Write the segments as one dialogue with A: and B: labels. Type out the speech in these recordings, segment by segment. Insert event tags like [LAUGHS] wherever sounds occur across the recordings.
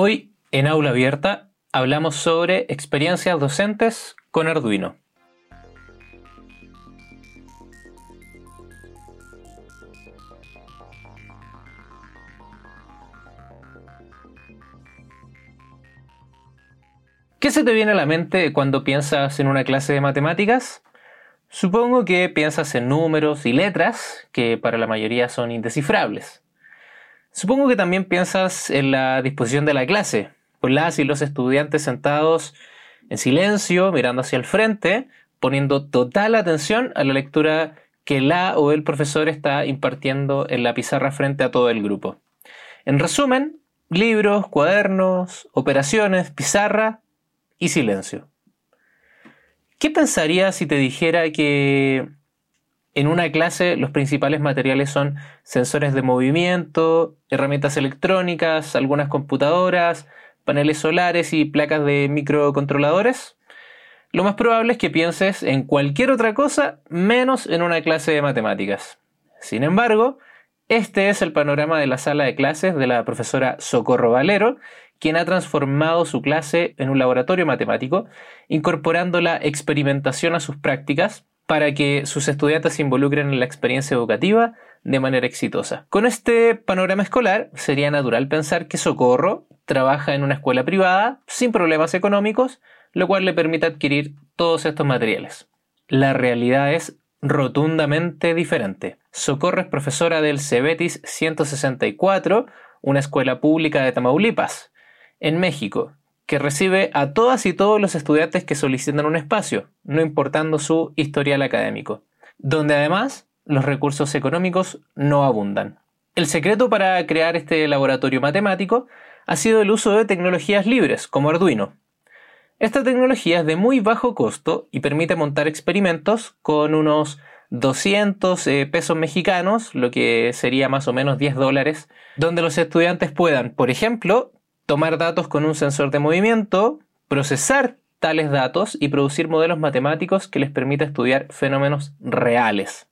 A: Hoy, en Aula Abierta, hablamos sobre experiencias docentes con Arduino. ¿Qué se te viene a la mente cuando piensas en una clase de matemáticas? Supongo que piensas en números y letras, que para la mayoría son indescifrables. Supongo que también piensas en la disposición de la clase, con las y los estudiantes sentados en silencio, mirando hacia el frente, poniendo total atención a la lectura que la o el profesor está impartiendo en la pizarra frente a todo el grupo. En resumen, libros, cuadernos, operaciones, pizarra y silencio. ¿Qué pensarías si te dijera que en una clase los principales materiales son sensores de movimiento, herramientas electrónicas, algunas computadoras, paneles solares y placas de microcontroladores? Lo más probable es que pienses en cualquier otra cosa menos en una clase de matemáticas. Sin embargo, este es el panorama de la sala de clases de la profesora Socorro Valero, quien ha transformado su clase en un laboratorio matemático, incorporando la experimentación a sus prácticas para que sus estudiantes se involucren en la experiencia educativa de manera exitosa. Con este panorama escolar, sería natural pensar que Socorro trabaja en una escuela privada sin problemas económicos, lo cual le permite adquirir todos estos materiales. La realidad es rotundamente diferente. Socorro es profesora del Cebetis 164, una escuela pública de Tamaulipas, en México, que recibe a todas y todos los estudiantes que solicitan un espacio, no importando su historial académico, donde además los recursos económicos no abundan. El secreto para crear este laboratorio matemático ha sido el uso de tecnologías libres, como Arduino. Esta tecnología es de muy bajo costo y permite montar experimentos con unos 200 eh, pesos mexicanos, lo que sería más o menos 10 dólares, donde los estudiantes puedan, por ejemplo, tomar datos con un sensor de movimiento, procesar tales datos y producir modelos matemáticos que les permita estudiar fenómenos reales.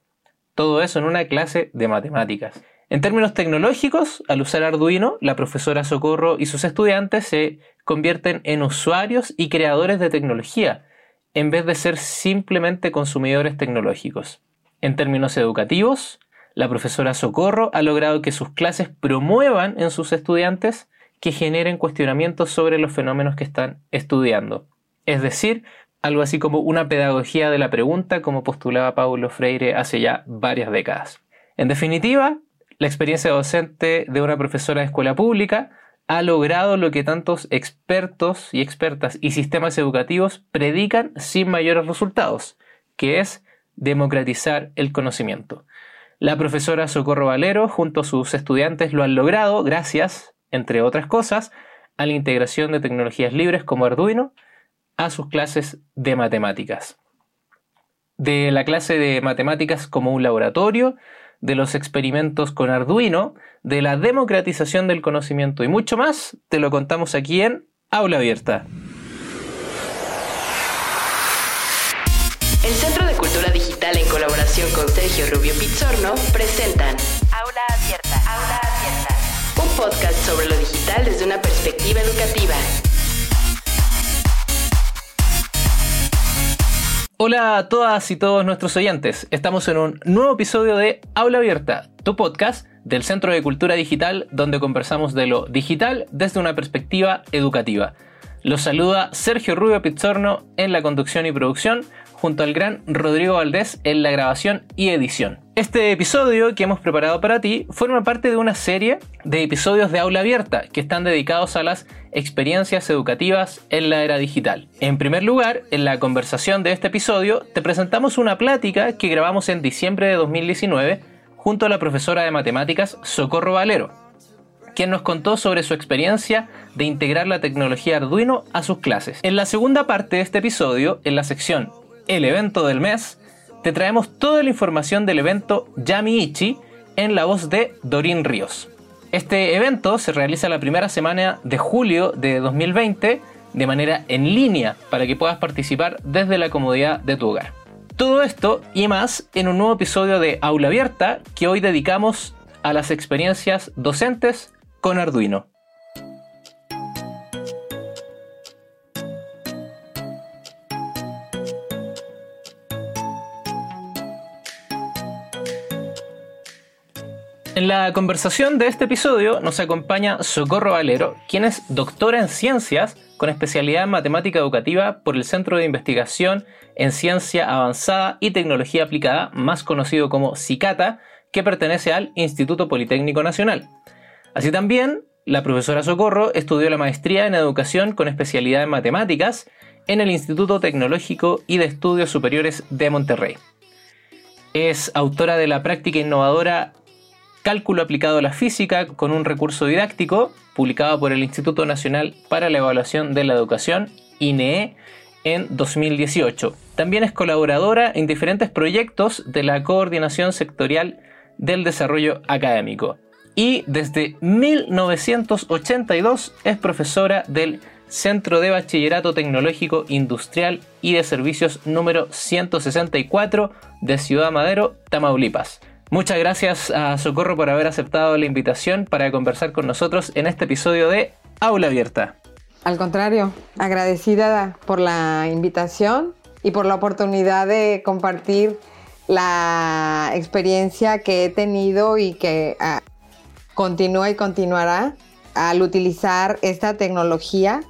A: Todo eso en una clase de matemáticas. En términos tecnológicos, al usar Arduino, la profesora Socorro y sus estudiantes se convierten en usuarios y creadores de tecnología, en vez de ser simplemente consumidores tecnológicos. En términos educativos, la profesora Socorro ha logrado que sus clases promuevan en sus estudiantes que generen cuestionamientos sobre los fenómenos que están estudiando. Es decir, algo así como una pedagogía de la pregunta como postulaba Paulo Freire hace ya varias décadas. En definitiva, la experiencia docente de una profesora de escuela pública ha logrado lo que tantos expertos y expertas y sistemas educativos predican sin mayores resultados, que es democratizar el conocimiento. La profesora Socorro Valero junto a sus estudiantes lo han logrado gracias entre otras cosas, a la integración de tecnologías libres como Arduino a sus clases de matemáticas. De la clase de matemáticas como un laboratorio, de los experimentos con Arduino, de la democratización del conocimiento y mucho más, te lo contamos aquí en Aula Abierta.
B: El Centro de Cultura Digital en colaboración con Sergio Rubio Pizzorno presentan Aula Abierta. Aula Abierta un podcast sobre lo digital desde una perspectiva educativa.
A: Hola a todas y todos nuestros oyentes. Estamos en un nuevo episodio de Aula Abierta, tu podcast del Centro de Cultura Digital donde conversamos de lo digital desde una perspectiva educativa. Los saluda Sergio Rubio Pizzorno en la conducción y producción junto al gran Rodrigo Valdés en la grabación y edición. Este episodio que hemos preparado para ti forma parte de una serie de episodios de aula abierta que están dedicados a las experiencias educativas en la era digital. En primer lugar, en la conversación de este episodio te presentamos una plática que grabamos en diciembre de 2019 junto a la profesora de matemáticas Socorro Valero, quien nos contó sobre su experiencia de integrar la tecnología Arduino a sus clases. En la segunda parte de este episodio, en la sección el evento del mes, te traemos toda la información del evento Yami en la voz de Dorín Ríos. Este evento se realiza la primera semana de julio de 2020 de manera en línea para que puedas participar desde la comodidad de tu hogar. Todo esto y más en un nuevo episodio de Aula Abierta que hoy dedicamos a las experiencias docentes con Arduino. En la conversación de este episodio nos acompaña Socorro Valero, quien es doctora en ciencias con especialidad en matemática educativa por el Centro de Investigación en Ciencia Avanzada y Tecnología Aplicada, más conocido como CICATA, que pertenece al Instituto Politécnico Nacional. Así también, la profesora Socorro estudió la maestría en educación con especialidad en matemáticas en el Instituto Tecnológico y de Estudios Superiores de Monterrey. Es autora de la práctica innovadora Cálculo aplicado a la física con un recurso didáctico, publicado por el Instituto Nacional para la Evaluación de la Educación, INEE, en 2018. También es colaboradora en diferentes proyectos de la Coordinación Sectorial del Desarrollo Académico. Y desde 1982 es profesora del Centro de Bachillerato Tecnológico Industrial y de Servicios número 164 de Ciudad Madero, Tamaulipas. Muchas gracias a Socorro por haber aceptado la invitación para conversar con nosotros en este episodio de Aula Abierta.
C: Al contrario, agradecida por la invitación y por la oportunidad de compartir la experiencia que he tenido y que ah, continúa y continuará al utilizar esta tecnología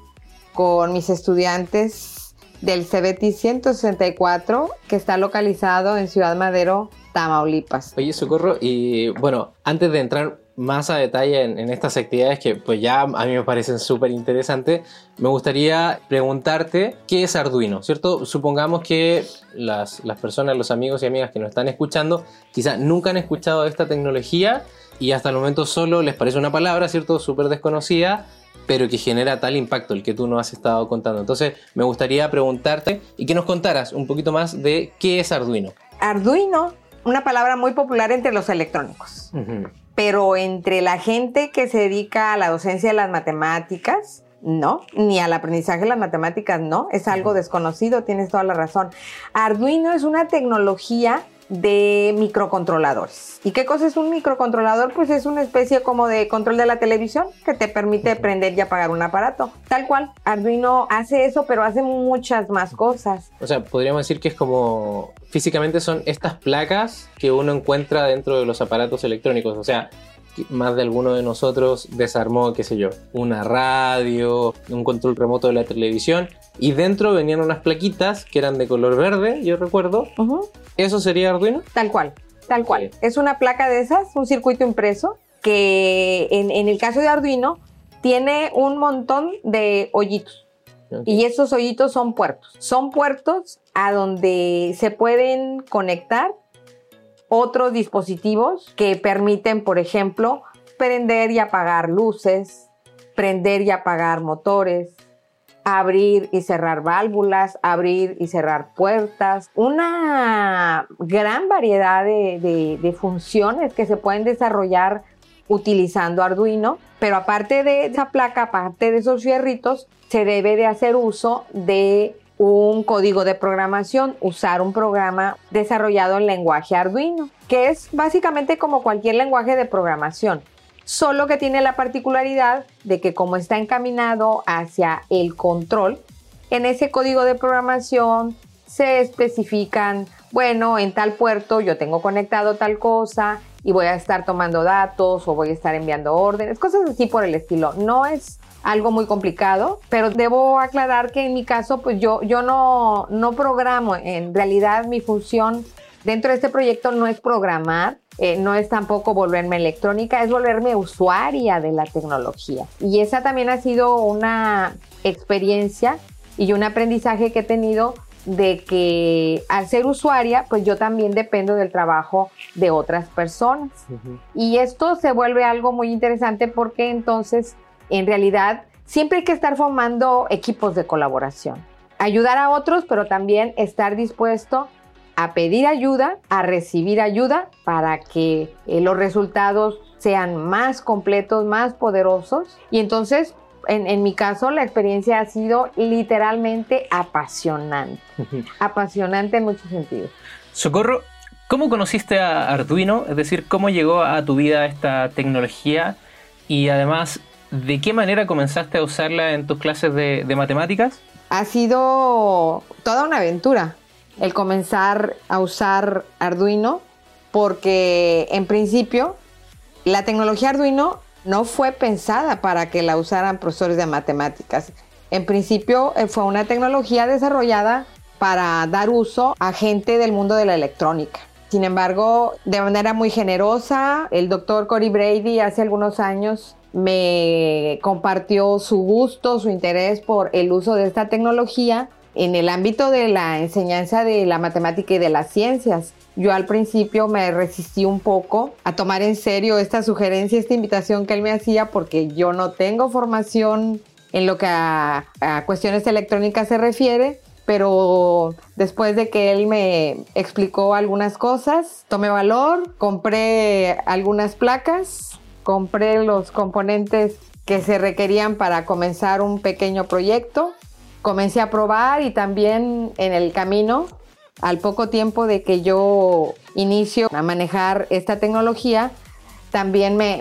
C: con mis estudiantes del CBT 164 que está localizado en Ciudad Madero, Tamaulipas.
A: Oye, Socorro, y bueno, antes de entrar más a detalle en, estas actividades que pues ya a mí me parecen súper interesantes, me gustaría preguntarte qué es Arduino, ¿cierto? Supongamos que las, las personas, los amigos y amigas que nos están escuchando, quizás nunca han escuchado esta tecnología y hasta el momento solo les parece una palabra, ¿cierto? Súper desconocida, pero que genera tal impacto el que tú nos has estado contando. Entonces, me gustaría preguntarte y que nos contaras un poquito más de qué es Arduino.
C: Arduino una palabra muy popular entre los electrónicos, pero entre la gente que se dedica a la docencia de las matemáticas, no, ni al aprendizaje de las matemáticas, no, es algo desconocido, tienes toda la razón. Arduino es una tecnología de microcontroladores. ¿Y qué cosa es un microcontrolador? Pues es una especie como de control de la televisión que te permite prender y apagar un aparato. Tal cual, Arduino hace eso, pero hace muchas más cosas.
A: O sea, podríamos decir que es como físicamente son estas placas que uno encuentra dentro de los aparatos electrónicos. O sea, más de alguno de nosotros desarmó, qué sé yo, una radio, un control remoto de la televisión y dentro venían unas plaquitas que eran de color verde, yo recuerdo. ¿Eso sería Arduino?
C: Tal cual, tal cual. Es una placa de esas, un circuito impreso que en, el caso de Arduino tiene un montón de hoyitos. Y esos hoyitos son puertos. Son puertos a donde se pueden conectar otros dispositivos que permiten, por ejemplo, prender y apagar luces, prender y apagar motores, abrir y cerrar válvulas, abrir y cerrar puertas, una gran variedad de, funciones que se pueden desarrollar utilizando Arduino, pero aparte de esa placa, aparte de esos fierritos, se debe de hacer uso de un código de programación, usar un programa desarrollado en lenguaje Arduino, que es básicamente como cualquier lenguaje de programación, solo que tiene la particularidad de que como está encaminado hacia el control, en ese código de programación se especifican, bueno, en tal puerto yo tengo conectado tal cosa y voy a estar tomando datos o voy a estar enviando órdenes, cosas así por el estilo. No es algo muy complicado, pero debo aclarar que en mi caso, pues yo, yo no, no programo. En realidad mi función dentro de este proyecto no es programar, eh, no es tampoco volverme electrónica, es volverme usuaria de la tecnología. Y esa también ha sido una experiencia y un aprendizaje que he tenido de que al ser usuaria, pues yo también dependo del trabajo de otras personas. Y esto se vuelve algo muy interesante porque entonces en realidad siempre hay que estar formando equipos de colaboración. Ayudar a otros, pero también estar dispuesto a pedir ayuda, a recibir ayuda para que eh, los resultados sean más completos, más poderosos. Y entonces, en, mi caso, la experiencia ha sido literalmente apasionante. [LAUGHS] apasionante en muchos sentidos.
A: Socorro, ¿cómo conociste a Arduino? Es decir, ¿cómo llegó a tu vida esta tecnología? Y además, ¿de qué manera comenzaste a usarla en tus clases de, matemáticas?
C: Ha sido toda una aventura el comenzar a usar Arduino porque en principio la tecnología Arduino no fue pensada para que la usaran profesores de matemáticas. En principio eh, fue una tecnología desarrollada para dar uso a gente del mundo de la electrónica. Sin embargo, de manera muy generosa, el doctor Cory Brady hace algunos años me compartió su gusto, su interés por el uso de esta tecnología en el ámbito de la enseñanza de la matemática y de las ciencias. Yo al principio me resistí un poco a tomar en serio esta sugerencia, esta invitación que él me hacía porque yo no tengo formación en lo que a, cuestiones electrónicas se refiere, pero después de que él me explicó algunas cosas, tomé valor, compré algunas placas, compré los componentes que se requerían para comenzar un pequeño proyecto, comencé a probar y también en el camino, al poco tiempo de que yo inicio a manejar esta tecnología, también me,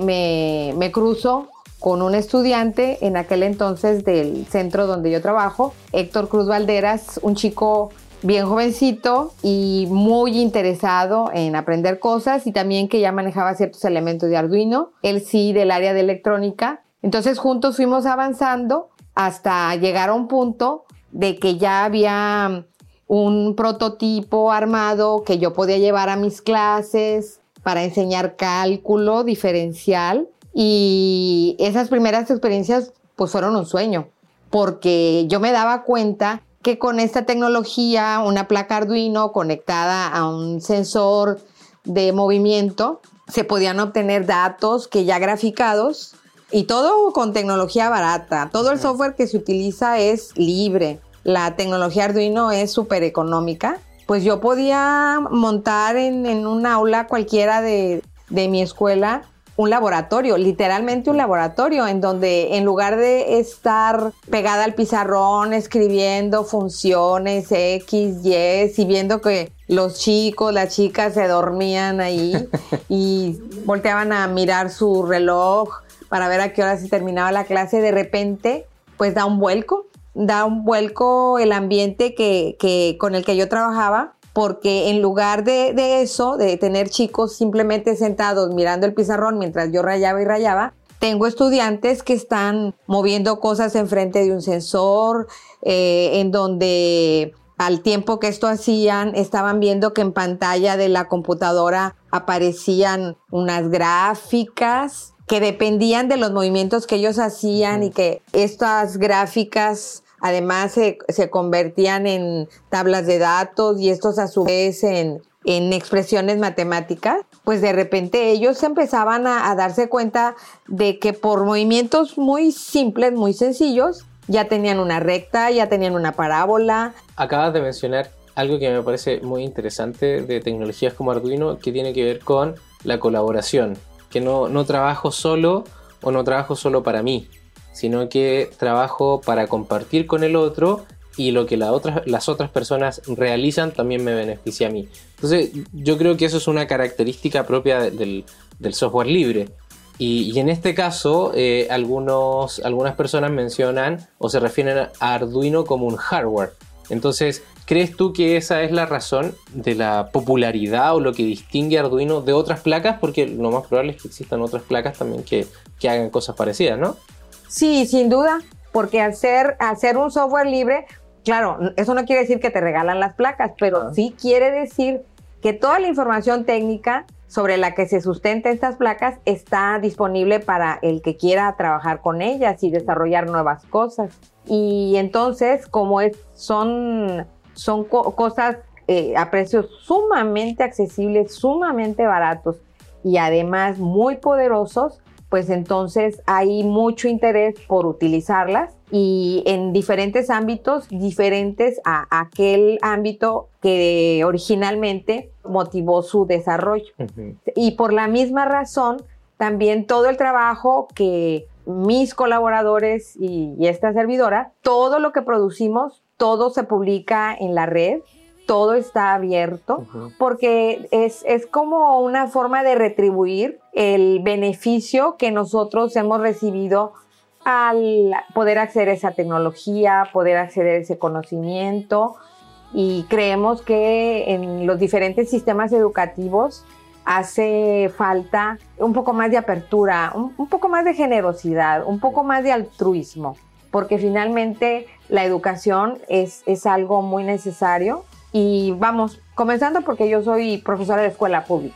C: me cruzo con un estudiante en aquel entonces del centro donde yo trabajo, Héctor Cruz Valderas, un chico bien jovencito y muy interesado en aprender cosas y también que ya manejaba ciertos elementos de Arduino, él sí del área de electrónica. Entonces juntos fuimos avanzando hasta llegar a un punto de que ya había un prototipo armado que yo podía llevar a mis clases para enseñar cálculo diferencial. Y esas primeras experiencias pues fueron un sueño, porque yo me daba cuenta que con esta tecnología, una placa Arduino conectada a un sensor de movimiento, se podían obtener datos que ya graficados y todo con tecnología barata. Todo el software que se utiliza es libre. La tecnología Arduino es súper económica. Pues yo podía montar en, un aula cualquiera de, de mi escuela un laboratorio, literalmente un laboratorio, en donde en lugar de estar pegada al pizarrón escribiendo funciones X, Y, y viendo que los chicos, las chicas se dormían ahí [LAUGHS] y volteaban a mirar su reloj para ver a qué hora se terminaba la clase, de repente, pues da un vuelco, da un vuelco el ambiente que, con el que yo trabajaba porque en lugar de, eso, de tener chicos simplemente sentados mirando el pizarrón mientras yo rayaba y rayaba, tengo estudiantes que están moviendo cosas enfrente de un sensor, eh, en donde al tiempo que esto hacían, estaban viendo que en pantalla de la computadora aparecían unas gráficas que dependían de los movimientos que ellos hacían y que estas gráficas Además, se, convertían en tablas de datos y estos a su vez en, expresiones matemáticas, pues de repente ellos empezaban a, darse cuenta de que por movimientos muy simples, muy sencillos, ya tenían una recta, ya tenían una parábola.
A: Acabas de mencionar algo que me parece muy interesante de tecnologías como Arduino, que tiene que ver con la colaboración, que no, no trabajo solo o no trabajo solo para mí, sino que trabajo para compartir con el otro y lo que las otras personas realizan también me beneficia a mí. Entonces yo creo que eso es una característica propia del, software libre. Y, en este caso, eh, algunos, algunas personas mencionan o se refieren a Arduino como un hardware. Entonces, ¿crees tú que esa es la razón de la popularidad o lo que distingue a Arduino de otras placas? Porque lo más probable es que existan otras placas también que, que hagan cosas parecidas, ¿no?
C: Sí, sin duda, porque al ser, un software libre, claro, eso no quiere decir que te regalan las placas, pero ah. sí quiere decir que toda la información técnica sobre la que se sustenta estas placas está disponible para el que quiera trabajar con ellas y desarrollar nuevas cosas. Y entonces, como es, son, son cosas eh, a precios sumamente accesibles, sumamente baratos y además muy poderosos, pues entonces hay mucho interés por utilizarlas y en diferentes ámbitos diferentes a aquel ámbito que originalmente motivó su desarrollo. Y por la misma razón, también todo el trabajo que mis colaboradores y, y esta servidora, todo lo que producimos, todo se publica en la red todo está abierto, porque es, es, como una forma de retribuir el beneficio que nosotros hemos recibido al poder acceder a esa tecnología, poder acceder a ese conocimiento y creemos que en los diferentes sistemas educativos hace falta un poco más de apertura, un, poco más de generosidad, un poco más de altruismo, porque finalmente la educación es, es algo muy necesario. Y vamos, comenzando porque yo soy profesora de escuela pública.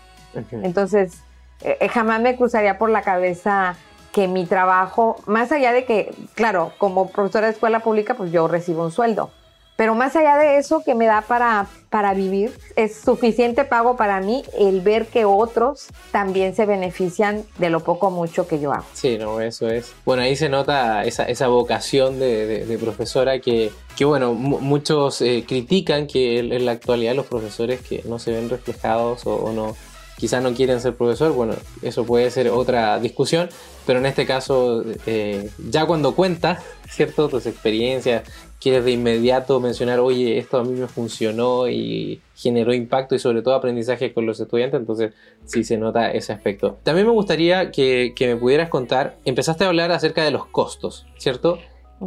C: Entonces, eh, eh, jamás me cruzaría por la cabeza que mi trabajo, más allá de que, claro, como profesora de escuela pública, pues yo recibo un sueldo, pero más allá de eso que me da para, para vivir, es suficiente pago para mí el ver que otros también se benefician de lo poco o mucho que yo hago.
A: Sí, no, eso es. Bueno, ahí se nota esa, esa vocación de, profesora que, que bueno, muchos eh, critican que en la actualidad los profesores que no se ven reflejados o no quizás no quieren ser profesor, bueno, eso puede ser otra discusión, pero en este caso, eh, ya cuando cuenta, ¿cierto? Tus experiencias, quieres de inmediato mencionar, oye, esto a mí me funcionó y generó impacto y sobre todo aprendizaje con los estudiantes, entonces sí se nota ese aspecto. También me gustaría que, que me pudieras contar, empezaste a hablar acerca de los costos, ¿cierto?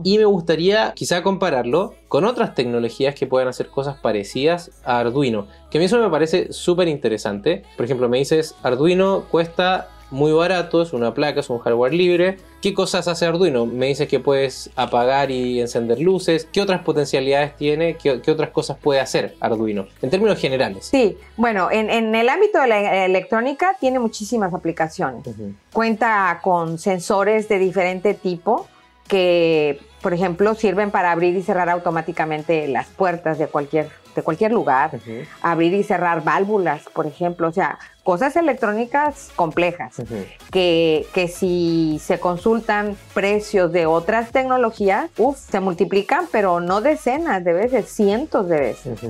A: Y me gustaría quizá compararlo con otras tecnologías que puedan hacer cosas parecidas a Arduino, que a mí eso me parece súper interesante. Por ejemplo, me dices, Arduino cuesta muy barato, es una placa, es un hardware libre. ¿Qué cosas hace Arduino? Me dices que puedes apagar y encender luces. ¿Qué otras potencialidades tiene? ¿Qué, otras cosas puede hacer Arduino? En términos generales.
C: Sí, bueno, en, el ámbito de la electrónica tiene muchísimas aplicaciones. Cuenta con sensores de diferente tipo que, por ejemplo, sirven para abrir y cerrar automáticamente las puertas de cualquier, de cualquier lugar, abrir y cerrar válvulas, por ejemplo, o sea, cosas electrónicas complejas, que, que, si se consultan precios de otras tecnologías, uf, se multiplican, pero no decenas de veces, cientos de veces.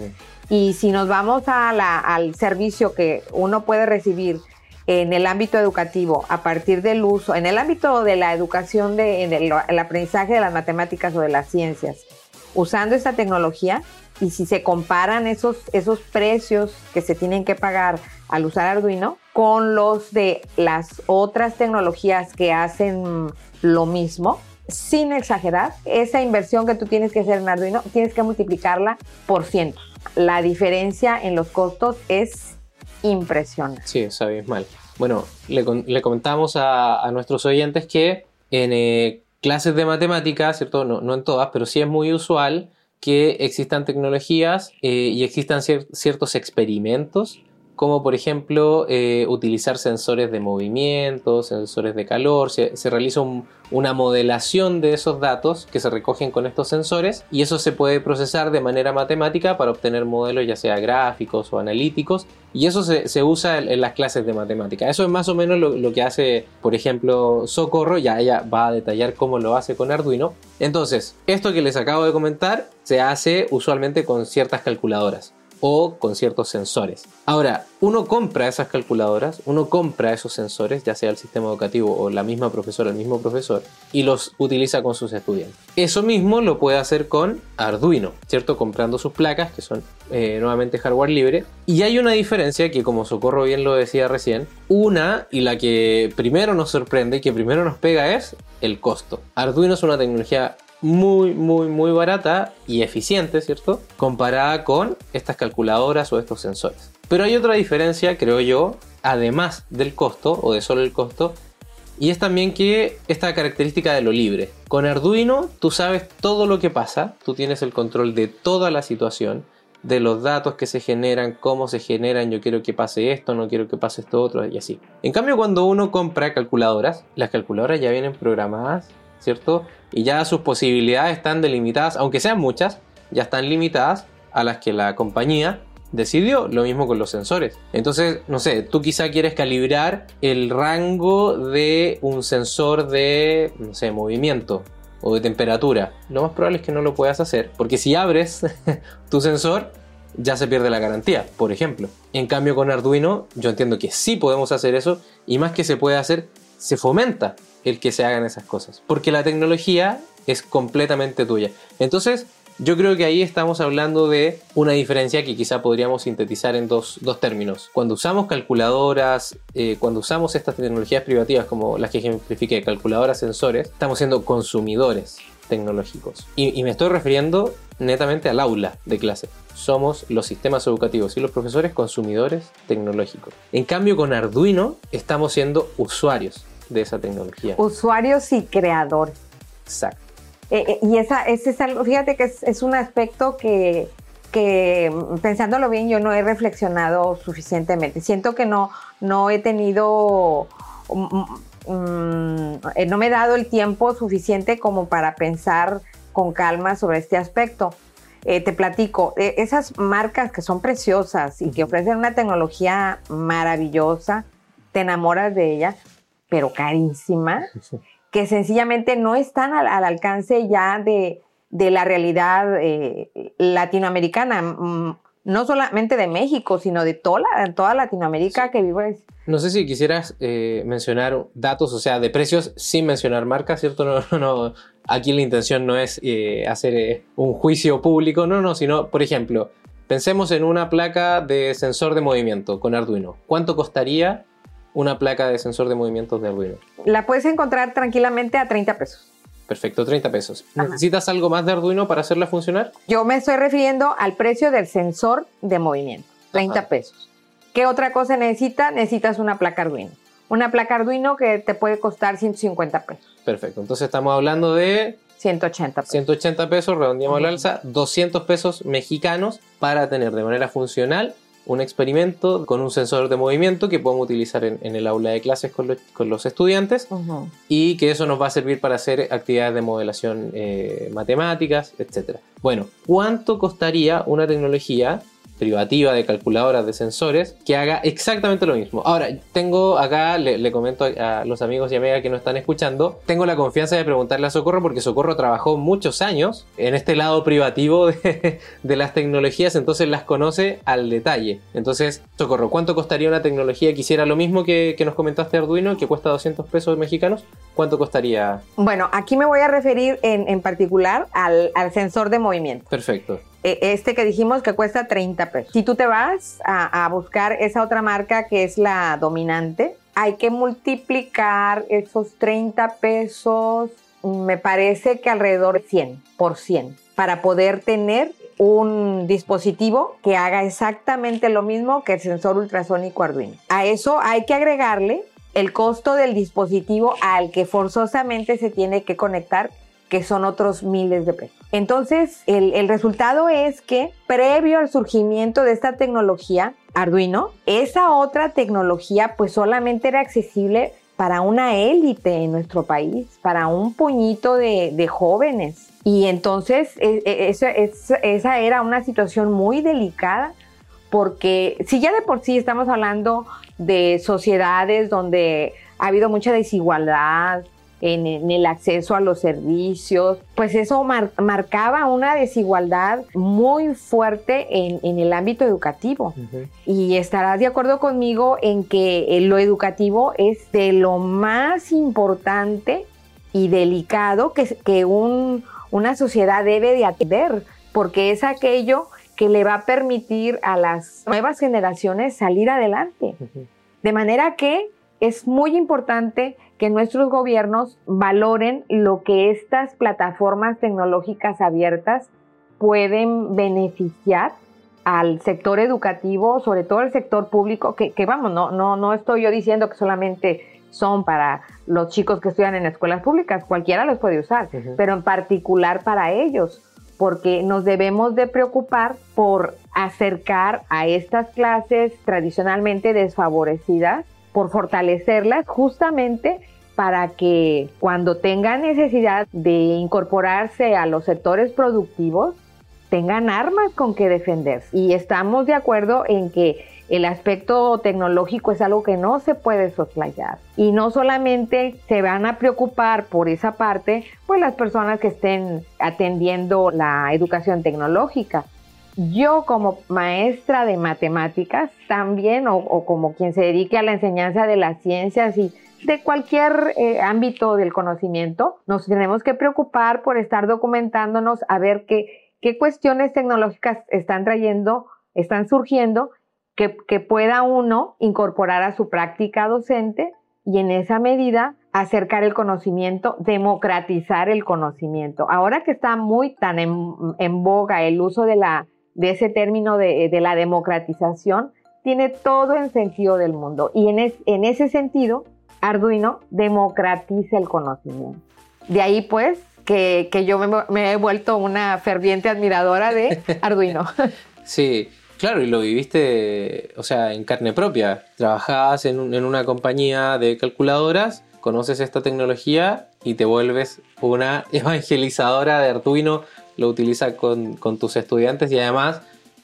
C: Y si nos vamos a la, al servicio que uno puede recibir en el ámbito educativo a partir del uso, en el ámbito de la educación, de, en el, aprendizaje de las matemáticas o de las ciencias, usando esta tecnología y si se comparan esos, esos precios que se tienen que pagar al usar Arduino con los de las otras tecnologías que hacen lo mismo, sin exagerar, esa inversión que tú tienes que hacer en Arduino, tienes que multiplicarla por cientos. La diferencia en los costos es impresionante.
A: Sí, sabes mal. Bueno, le, le comentamos a, nuestros oyentes que en eh, clases de matemáticas, ¿cierto? No, no, en todas, pero sí es muy usual que existan tecnologías eh, y existan ciertos experimentos como por ejemplo eh, utilizar sensores de movimiento, sensores de calor, se, realiza una modelación de esos datos que se recogen con estos sensores y eso se puede procesar de manera matemática para obtener modelos ya sea gráficos o analíticos y eso se, usa en, las clases de matemática. Eso es más o menos lo, que hace por ejemplo Socorro, ya ella va a detallar cómo lo hace con Arduino. Entonces, esto que les acabo de comentar se hace usualmente con ciertas calculadoras o con ciertos sensores. Ahora, uno compra esas calculadoras, uno compra esos sensores, ya sea el sistema educativo o la misma profesora, el mismo profesor, y los utiliza con sus estudiantes. Eso mismo lo puede hacer con Arduino, ¿cierto? Comprando sus placas, que son eh, nuevamente hardware libre. Y hay una diferencia que, como Socorro bien lo decía recién, una y la que primero nos sorprende que primero nos pega es el costo. Arduino es una tecnología muy, muy, muy barata y eficiente, ¿cierto? Comparada con estas calculadoras o estos sensores. Pero hay otra diferencia, creo yo, además del costo o de solo el costo, y es también que esta característica de lo libre. Con Arduino tú sabes todo lo que pasa, tú tienes el control de toda la situación, de los datos que se generan, cómo se generan, yo quiero que pase esto, no quiero que pase esto otro y así. En cambio cuando uno compra calculadoras, las calculadoras ya vienen programadas ¿cierto? Y ya sus posibilidades están delimitadas, aunque sean muchas, ya están limitadas a las que la compañía decidió, lo mismo con los sensores. Entonces, no sé, tú quizá quieres calibrar el rango de un sensor de, no sé, movimiento o de temperatura. Lo más probable es que no lo puedas hacer, porque si abres [LAUGHS] tu sensor, ya se pierde la garantía, por ejemplo. En cambio, con Arduino, yo entiendo que sí podemos hacer eso, y más que se puede hacer, se fomenta el que se hagan esas cosas. Porque la tecnología es completamente tuya. Entonces, yo creo que ahí estamos hablando de una diferencia que quizá podríamos sintetizar en dos, términos. Cuando usamos calculadoras, eh, cuando usamos estas tecnologías privativas como las que ejemplifique, calculadoras, sensores, estamos siendo consumidores tecnológicos. Y, me estoy refiriendo netamente al aula de clase. Somos los sistemas educativos y los profesores consumidores tecnológicos. En cambio, con Arduino estamos siendo usuarios de esa tecnología.
C: Usuarios y creadores.
A: Exacto.
C: Eh, eh, y esa, ese es algo, fíjate que es, un aspecto que, que, pensándolo bien, yo no he reflexionado suficientemente. Siento que no, no he tenido mm, Mm, eh, no me he dado el tiempo suficiente como para pensar con calma sobre este aspecto. Eh, te platico, eh, esas marcas que son preciosas y que ofrecen una tecnología maravillosa, te enamoras de ella, pero carísima, [LAUGHS] que sencillamente no están al, alcance ya de, la realidad latinoamericana. Mm, no solamente de México, sino de toda, toda Latinoamérica que vive.
A: No sé si quisieras eh, mencionar datos, o sea, de precios sin mencionar marcas, ¿cierto? [LAUGHS] No, no, aquí la intención no es eh, hacer eh, un juicio público, no, no, sino, por ejemplo, pensemos en una placa de sensor de movimiento con Arduino. ¿Cuánto costaría una placa de sensor de movimientos de Arduino?
C: La puedes encontrar tranquilamente a 30 pesos.
A: Perfecto, 30 pesos. ¿Necesitas algo más de Arduino para hacerla funcionar?
C: Yo me estoy refiriendo al precio del sensor de movimiento, 30 pesos. ¿Qué otra cosa necesitas? Necesitas una placa Arduino. Una placa Arduino que te puede costar 150 pesos.
A: Perfecto, entonces estamos hablando de
C: 180
A: pesos. 180 pesos, redondeamos la alza, 200 pesos mexicanos para tener de manera funcional un experimento con un sensor de movimiento que podemos utilizar en, el aula de clases con, los estudiantes y que eso nos va a servir para hacer actividades de modelación eh, matemáticas, etc. Bueno, ¿cuánto costaría una tecnología privativa de calculadoras de sensores que haga exactamente lo mismo. Ahora, tengo acá, le, comento a los amigos y amigas que no están escuchando, tengo la confianza de preguntarle a Socorro porque Socorro trabajó muchos años en este lado privativo de, [LAUGHS] las tecnologías, entonces las conoce al detalle. Entonces, Socorro, ¿cuánto costaría una tecnología que hiciera lo mismo que, nos comentaste Arduino, que cuesta 200 pesos mexicanos? ¿Cuánto costaría?
C: Bueno, aquí me voy a referir en, particular al, al sensor de movimiento.
A: Perfecto.
C: E, este que dijimos que cuesta 30 pesos. Si tú te vas a, buscar esa otra marca que es la dominante, hay que multiplicar esos 30 pesos, me parece que alrededor de 100 por 100, para poder tener un dispositivo que haga exactamente lo mismo que el sensor ultrasónico Arduino. A eso hay que agregarle el costo del dispositivo al que forzosamente se tiene que conectar, que son otros miles de pesos. Entonces, el, resultado es que previo al surgimiento de esta tecnología, Arduino, esa otra tecnología pues solamente era accesible para una élite en nuestro país, para un puñito de, jóvenes. Y entonces e, e, esa era una situación muy delicada porque si ya de por sí estamos hablando de sociedades donde ha habido mucha desigualdad, en, el acceso a los servicios, pues eso marcaba una desigualdad muy fuerte en, el ámbito educativo. Y estarás de acuerdo conmigo en que lo educativo es de lo más importante y delicado que, que una sociedad debe de atender, porque es aquello que le va a permitir a las nuevas generaciones salir adelante. De manera que es muy importante que nuestros gobiernos valoren lo que estas plataformas tecnológicas abiertas pueden beneficiar al sector educativo, sobre todo al sector público, que, vamos, no, no, no estoy yo diciendo que solamente son para los chicos que estudian en escuelas públicas, cualquiera los puede usar, pero en particular para ellos, porque nos debemos de preocupar por acercar a estas clases tradicionalmente desfavorecidas por fortalecerlas justamente para que cuando tengan necesidad de incorporarse a los sectores productivos, tengan armas con que defenderse. Y estamos de acuerdo en que el aspecto tecnológico es algo que no se puede soslayar. Y no solamente se van a preocupar por esa parte, pues las personas que estén atendiendo la educación tecnológica, yo como maestra de matemáticas también, o, como quien se dedique a la enseñanza de las ciencias y de cualquier eh, ámbito del conocimiento, nos tenemos que preocupar por estar documentándonos a ver qué, qué cuestiones tecnológicas están trayendo, están surgiendo, que, que pueda uno incorporar a su práctica docente y en esa medida acercar el conocimiento, democratizar el conocimiento. Ahora que está muy tan en, boga el uso de, la, de ese término de, la democratización, tiene todo el sentido del mundo. Y en, en ese sentido, Arduino democratiza el conocimiento. De ahí pues que, yo me, he vuelto una ferviente admiradora de [LAUGHS] Arduino.
A: Sí, claro, y lo viviste, o sea, en carne propia. Trabajabas en, en una compañía de calculadoras, conoces esta tecnología y te vuelves una [LAUGHS] evangelizadora de Arduino, lo utilizas con, tus estudiantes y además,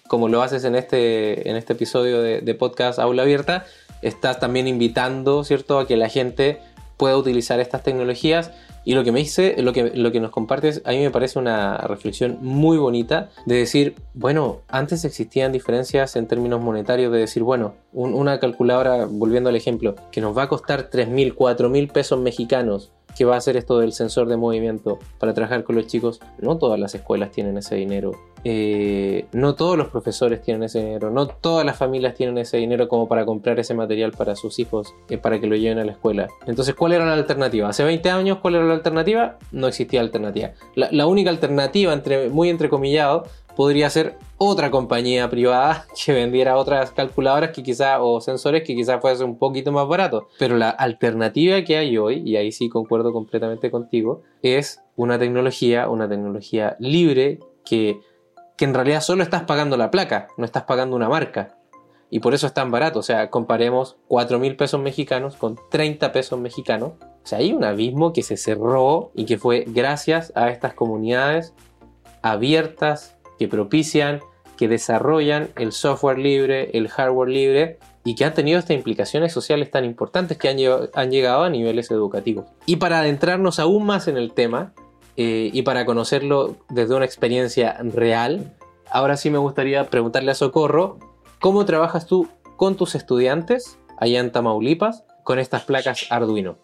A: como lo haces en este, en este episodio de, podcast Aula Abierta, estás también invitando, ¿cierto?, a que la gente pueda utilizar estas tecnologías y lo que me dice, lo que, lo que nos compartes, a mí me parece una reflexión muy bonita de decir, bueno, antes existían diferencias en términos monetarios, de decir, bueno, una calculadora, volviendo al ejemplo, que nos va a costar 3.000, 4.000 pesos mexicanos que va a hacer esto del sensor de movimiento para trabajar con los chicos, no todas las escuelas tienen ese dinero. Eh, no todos los profesores tienen ese dinero, no todas las familias tienen ese dinero como para comprar ese material para sus hijos, eh, para que lo lleven a la escuela. Entonces, ¿cuál era la alternativa? Hace 20 años, ¿cuál era la alternativa? No existía alternativa. La, la única alternativa, entre, muy entrecomillado, podría ser otra compañía privada [LAUGHS] que vendiera otras calculadoras que quizá o sensores que quizás fuese un poquito más barato. Pero la alternativa que hay hoy, y ahí sí concuerdo completamente contigo, es una tecnología, una tecnología libre que, que en realidad solo estás pagando la placa, no estás pagando una marca. Y por eso es tan barato. O sea, comparemos 4 mil pesos mexicanos con 30 pesos mexicanos. O sea, hay un abismo que se cerró y que fue gracias a estas comunidades abiertas, que propician, que desarrollan el software libre, el hardware libre y que han tenido estas implicaciones sociales tan importantes que han, llegado a niveles educativos. Y para adentrarnos aún más en el tema eh, y para conocerlo desde una experiencia real, ahora sí me gustaría preguntarle a Socorro, ¿cómo trabajas tú con tus estudiantes allá en Tamaulipas con estas placas Arduino?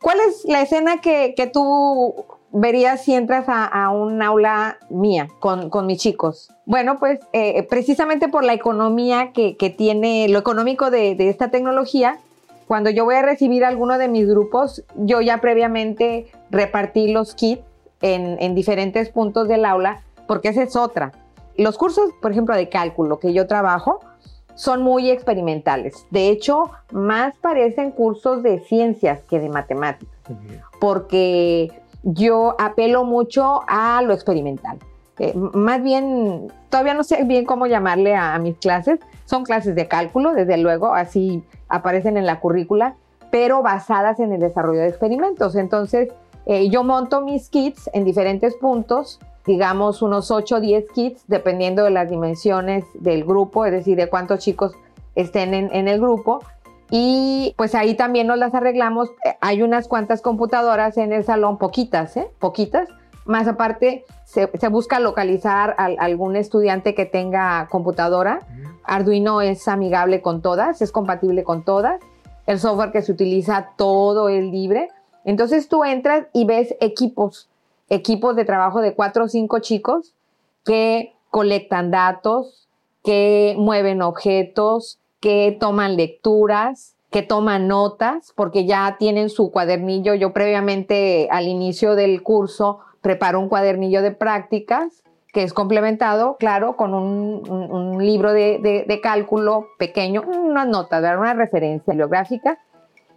C: ¿Cuál es la escena que, que tú verías si entras a, un aula mía con, mis chicos? Bueno, pues eh, precisamente por la economía que, tiene, lo económico de, esta tecnología, cuando yo voy a recibir alguno de mis grupos, yo ya previamente repartí los kits en, en diferentes puntos del aula, porque esa es otra. Los cursos, por ejemplo, de cálculo que yo trabajo, son muy experimentales. De hecho, más parecen cursos de ciencias que de matemáticas, porque yo apelo mucho a lo experimental. Eh, más bien, todavía no sé bien cómo llamarle a, mis clases. Son clases de cálculo, desde luego, así aparecen en la currícula, pero basadas en el desarrollo de experimentos. Entonces, eh, yo monto mis kits en diferentes puntos, digamos unos 8 o 10 kits, dependiendo de las dimensiones del grupo, es decir, de cuántos chicos estén en el grupo y pues ahí también nos las arreglamos. Eh, hay unas cuantas computadoras en el salón, poquitas, ¿eh? Poquitas. Más aparte, se, busca localizar a, algún estudiante que tenga computadora. Arduino es amigable con todas, es compatible con todas. El software que se utiliza todo es libre. Entonces tú entras y ves equipos, equipos de trabajo de cuatro o cinco chicos que colectan datos, que mueven objetos, que toman lecturas, que toman notas, porque ya tienen su cuadernillo. Yo previamente al inicio del curso preparo un cuadernillo de prácticas que es complementado, claro, con un, libro de, cálculo pequeño, unas notas, una referencia bibliográfica.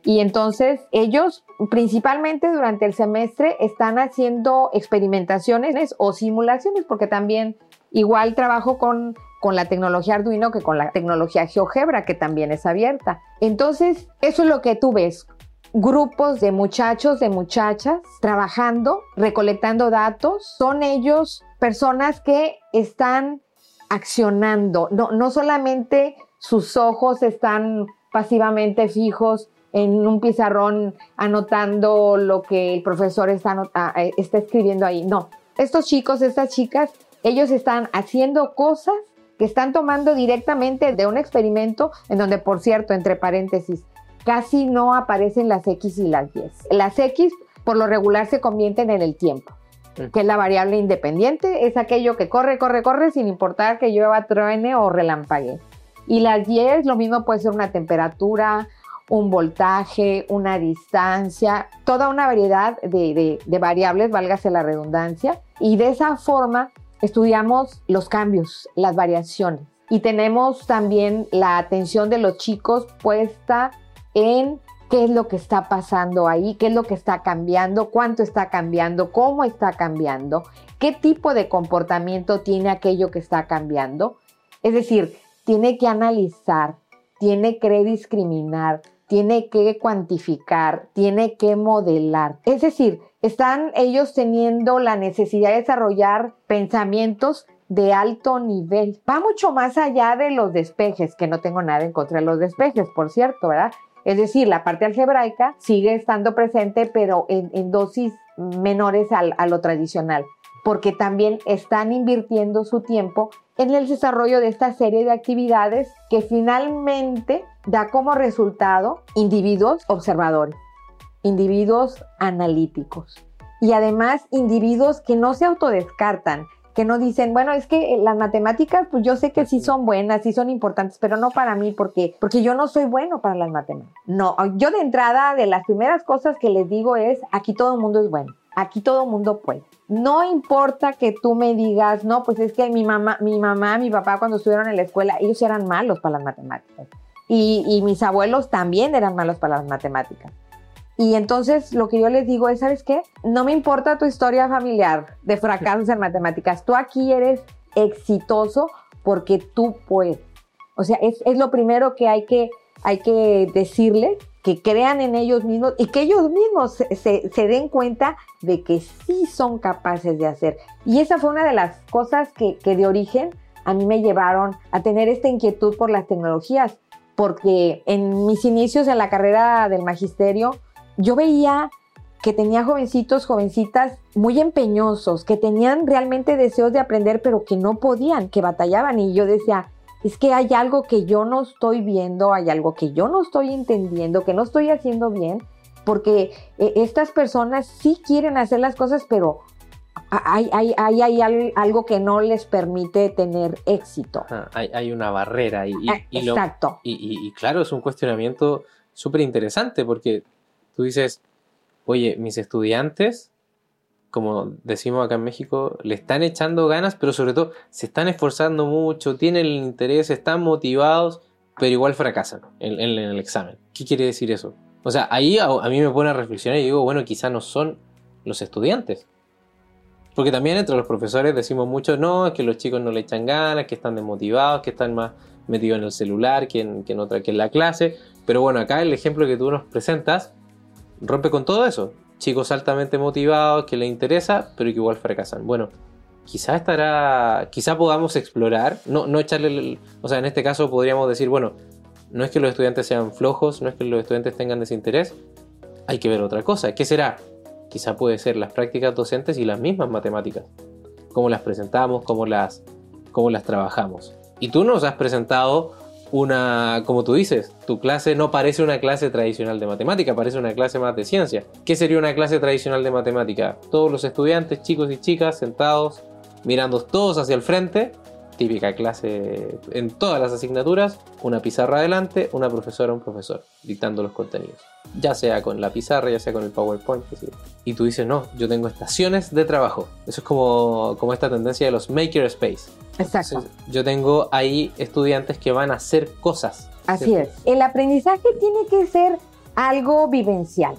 C: Y entonces ellos principalmente durante el semestre están haciendo experimentaciones o simulaciones, porque también igual trabajo con con la tecnología Arduino que con la tecnología GeoGebra, que también es abierta. Entonces, eso es lo que tú ves. Grupos de muchachos, de muchachas trabajando, recolectando datos. Son ellos personas que están accionando. No, no solamente sus ojos están pasivamente fijos en un pizarrón anotando lo que el profesor está, ah, eh, está escribiendo ahí. No, estos chicos, estas chicas, ellos están haciendo cosas que están tomando directamente de un experimento en donde, por cierto, entre paréntesis, casi no aparecen las X y las Y. Las X por lo regular se convierten en el tiempo, mm. que es la variable independiente, es aquello que corre, corre, corre sin importar que llueva, truene o relampague. Y las Y, lo mismo puede ser una temperatura un voltaje, una distancia, toda una variedad de, de, variables, válgase la redundancia, y de esa forma estudiamos los cambios, las variaciones. Y tenemos también la atención de los chicos puesta en qué es lo que está pasando ahí, qué es lo que está cambiando, cuánto está cambiando, cómo está cambiando, qué tipo de comportamiento tiene aquello que está cambiando. Es decir, tiene que analizar, tiene que discriminar, tiene que cuantificar, tiene que modelar. Es decir, están ellos teniendo la necesidad de desarrollar pensamientos de alto nivel. Va mucho más allá de los despejes, que no tengo nada en contra de los despejes, por cierto, ¿verdad? Es decir, la parte algebraica sigue estando presente, pero en, dosis menores a lo tradicional, porque también están invirtiendo su tiempo en el desarrollo de esta serie de actividades que finalmente da como resultado individuos observadores, individuos analíticos y además individuos que no se autodescartan, que no dicen, bueno, es que eh, las matemáticas, pues yo sé que sí son buenas, sí son importantes, pero no para mí, porque, porque yo no soy bueno para las matemáticas. No, yo de entrada, de las primeras cosas que les digo es, aquí todo el mundo es bueno, aquí todo el mundo puede. No importa que tú me digas, no, pues es que mi mamá, mi mamá, mi papá cuando estuvieron en la escuela, ellos eran malos para las matemáticas. Y, y mis abuelos también eran malos para las matemáticas. Y entonces lo que yo les digo es, ¿sabes qué? No me importa tu historia familiar de fracasos en matemáticas. Tú aquí eres exitoso porque tú puedes. O sea, es, lo primero que hay que, hay que decirle, que crean en ellos mismos y que ellos mismos se, den cuenta de que sí son capaces de hacer. Y esa fue una de las cosas que, que de origen a mí me llevaron a tener esta inquietud por las tecnologías, porque en mis inicios en la carrera del magisterio, yo veía que tenía jovencitos, jovencitas muy empeñosos, que tenían realmente deseos de aprender, pero que no podían, que batallaban. Y yo decía, es que hay algo que yo no estoy viendo, hay algo que yo no estoy entendiendo, que no estoy haciendo bien, porque eh, estas personas sí quieren hacer las cosas, pero hay, hay, algo que no les permite tener éxito.
A: hay, una barrera. Y,
C: y, Exacto.
A: y, claro, es un cuestionamiento súper interesante porque tú dices, oye, mis estudiantes, como decimos acá en México, le están echando ganas, pero sobre todo se están esforzando mucho, tienen interés, están motivados, pero igual fracasan en, el examen. ¿Qué quiere decir eso? O sea, ahí a, mí me pone a reflexionar y digo, bueno, quizá no son los estudiantes. Porque también entre los profesores decimos mucho, no, es que los chicos no le echan ganas, que están desmotivados, que están más metidos en el celular que en, que otra, que en la clase. Pero bueno, acá el ejemplo que tú nos presentas rompe con todo eso. Chicos altamente motivados, que les interesa, pero que igual fracasan. Bueno, quizá estará, quizá podamos explorar, no, no echarle, o sea, en este caso podríamos decir, bueno, no es que los estudiantes sean flojos, no es que los estudiantes tengan desinterés, hay que ver otra cosa. ¿Qué será? Quizá puede ser las prácticas docentes y las mismas matemáticas. Cómo las presentamos, cómo las, cómo las trabajamos. Y tú nos has presentado una, como tú dices, tu clase no parece una clase tradicional de matemática, parece una clase más de ciencia. ¿Qué sería una clase tradicional de matemática? Todos los estudiantes, chicos y chicas, sentados, mirando todos hacia el frente, típica clase en todas las asignaturas, una pizarra adelante, una profesora o un profesor, dictando los contenidos. Ya sea con la pizarra, ya sea con el PowerPoint. Y tú dices, no, yo tengo estaciones de trabajo. Eso es como, como esta tendencia de los maker space.
C: Exacto.
A: yo tengo ahí estudiantes que van a hacer cosas.
C: Así es. El aprendizaje tiene que ser algo vivencial,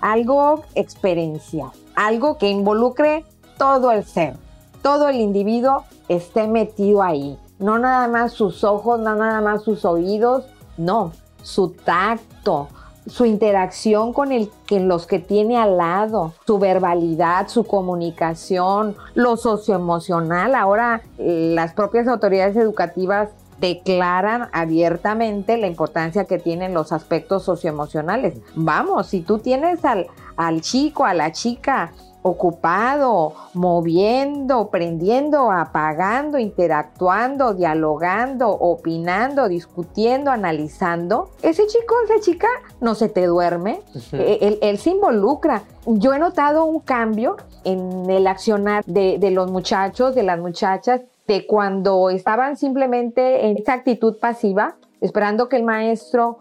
C: algo experiencial, algo que involucre todo el ser, todo el individuo esté metido ahí. No nada más sus ojos, no nada más sus oídos, no, su tacto, su interacción con los que tiene al lado, su verbalidad, su comunicación, lo socioemocional. Ahora las propias autoridades educativas declaran abiertamente la importancia que tienen los aspectos socioemocionales. Vamos, si tú tienes al, al chico, a la chica, ocupado, moviendo, prendiendo, apagando, interactuando, dialogando, opinando, discutiendo, analizando, ese chico, esa chica no se te duerme, e, él, se involucra. Yo he notado un cambio en el accionar de, de los muchachos, de las muchachas, de cuando estaban simplemente en esa actitud pasiva, esperando que el maestro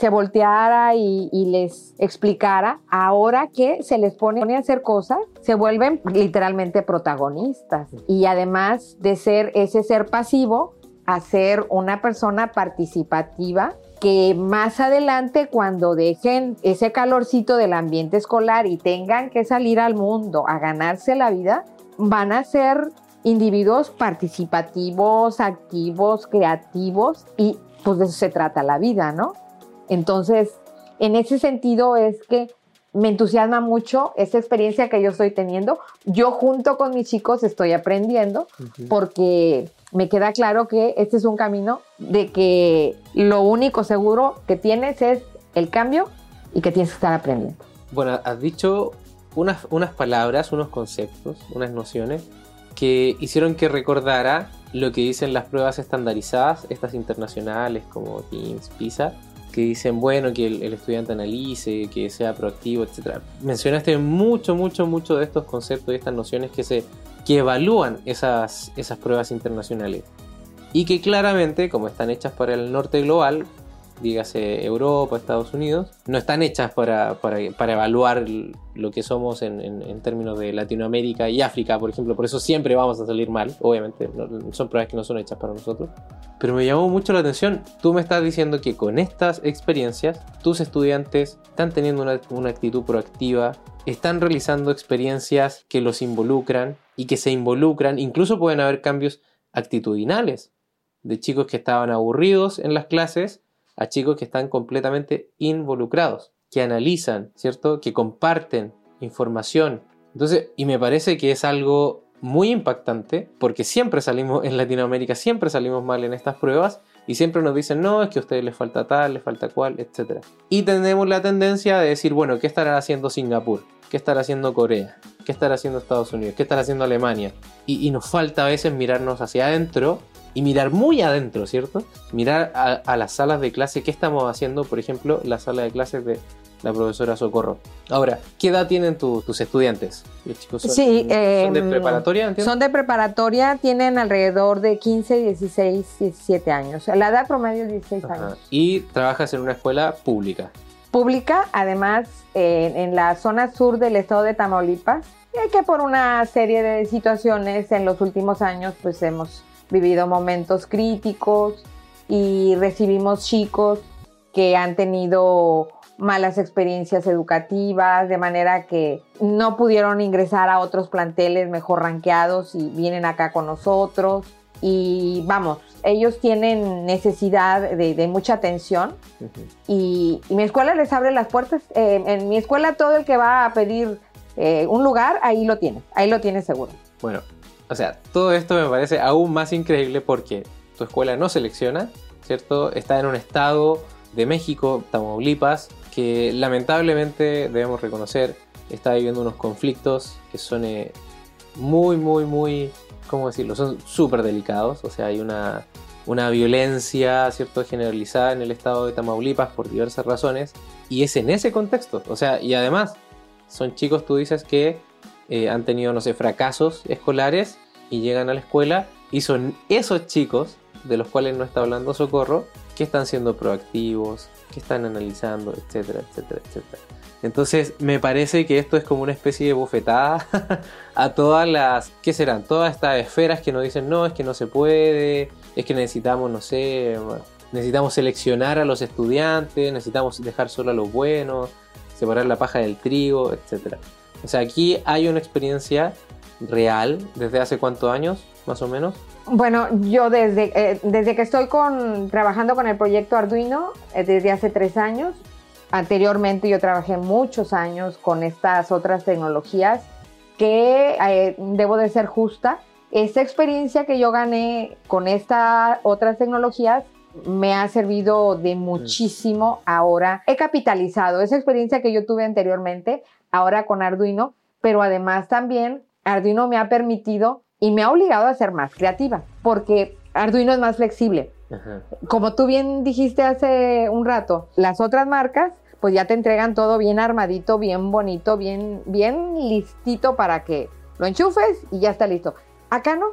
C: se volteara y, les explicara, ahora que se les pone a hacer cosas, se vuelven literalmente protagonistas. Y además de ser ese ser pasivo, a ser una persona participativa que más adelante cuando dejen ese calorcito del ambiente escolar y tengan que salir al mundo a ganarse la vida, van a ser individuos participativos, activos, creativos y pues de eso se trata la vida, ¿no? Entonces, en ese sentido es que me entusiasma mucho esa experiencia que yo estoy teniendo. Yo junto con mis chicos estoy aprendiendo porque me queda claro que este es un camino de que lo único seguro que tienes es el cambio y que tienes que estar aprendiendo.
A: Bueno, has dicho unas, unas palabras, unos conceptos, unas nociones que hicieron que recordara lo que dicen las pruebas estandarizadas, estas internacionales como Teams, PISA, que dicen, bueno, que el, estudiante analice, que sea proactivo, etc. Mencionaste mucho, mucho, mucho de estos conceptos y estas nociones que, se, que evalúan esas, esas pruebas internacionales. Y que claramente, como están hechas para el norte global, dígase Europa, Estados Unidos, no están hechas para, evaluar lo que somos en, términos de Latinoamérica y África, por ejemplo. Por eso siempre vamos a salir mal, obviamente. son pruebas que no son hechas para nosotros. Pero me llamó mucho la atención. Tú me estás diciendo que con estas experiencias, tus estudiantes están teniendo una, una actitud proactiva, están realizando experiencias que los involucran y que se involucran. Incluso pueden haber cambios actitudinales de chicos que estaban aburridos en las clases a chicos que están completamente involucrados, que analizan, ¿cierto? Que comparten información. Entonces, y me parece que es algo muy impactante porque siempre salimos en Latinoamérica, siempre salimos mal en estas pruebas y siempre nos dicen, no, es que a ustedes les falta tal, les falta cual, etc. Y tenemos la tendencia de decir, bueno, ¿qué estará haciendo Singapur? ¿Qué estará haciendo Corea? ¿Qué estará haciendo Estados Unidos? ¿Qué estará haciendo Alemania? Y, y nos falta a veces mirarnos hacia adentro y mirar muy adentro, ¿cierto? Mirar a, las salas de clase, ¿qué estamos haciendo? Por ejemplo, la sala de clases de la profesora Socorro. Ahora, ¿qué edad tienen tus estudiantes?
C: chicos sí,
A: ¿son de em, preparatoria? ¿entiendes?
C: Son de preparatoria, tienen alrededor de 15, 16, 17 años. La edad promedio es 16 años.
A: Y trabajas en una escuela pública.
C: Pública, además, en la zona sur del estado de Tamaulipas, que por una serie de situaciones en los últimos años, pues hemos vivido momentos críticos y recibimos chicos que han tenido malas experiencias educativas, de manera que no pudieron ingresar a otros planteles mejor ranqueados y vienen acá con nosotros. Y vamos, ellos tienen necesidad de, mucha atención y, mi escuela les abre las puertas. Eh, en mi escuela todo el que va a pedir eh, un lugar, ahí lo tiene, ahí lo tiene seguro.
A: Bueno, o sea, todo esto me parece aún más increíble porque tu escuela no selecciona, ¿cierto? Está en un estado de México, Tamaulipas, que lamentablemente debemos reconocer está viviendo unos conflictos que son eh, muy, muy, muy, ¿cómo decirlo? Son súper delicados, o sea, hay una, una violencia, ¿cierto?, generalizada en el estado de Tamaulipas por diversas razones, y es en ese contexto, o sea, y además son chicos, tú dices, que eh, han tenido, no sé, fracasos escolares y llegan a la escuela y son esos chicos de los cuales no está hablando Socorro que están siendo proactivos, que están analizando, etcétera, etcétera, etcétera. Entonces me parece que esto es como una especie de bofetada [LAUGHS] a todas las, ¿qué serán? Todas estas esferas que nos dicen, no, es que no se puede, es que necesitamos, no sé, necesitamos seleccionar a los estudiantes, necesitamos dejar solo a los buenos, separar la paja del trigo, etcétera. O sea, aquí hay una experiencia real desde hace cuántos años, más o menos.
C: Bueno, yo desde, eh, desde que estoy con, trabajando con el proyecto Arduino, eh, desde hace tres años, anteriormente yo trabajé muchos años con estas otras tecnologías que eh, debo de ser justa. Esta experiencia que yo gané con estas otras tecnologías me ha servido de muchísimo ahora. He capitalizado esa experiencia que yo tuve anteriormente, ahora con Arduino, pero además también Arduino me ha permitido y me ha obligado a ser más creativa, porque Arduino es más flexible. Como tú bien dijiste hace un rato, las otras marcas pues ya te entregan todo bien armadito, bien bonito, bien, bien listito para que lo enchufes y ya está listo. Acá no,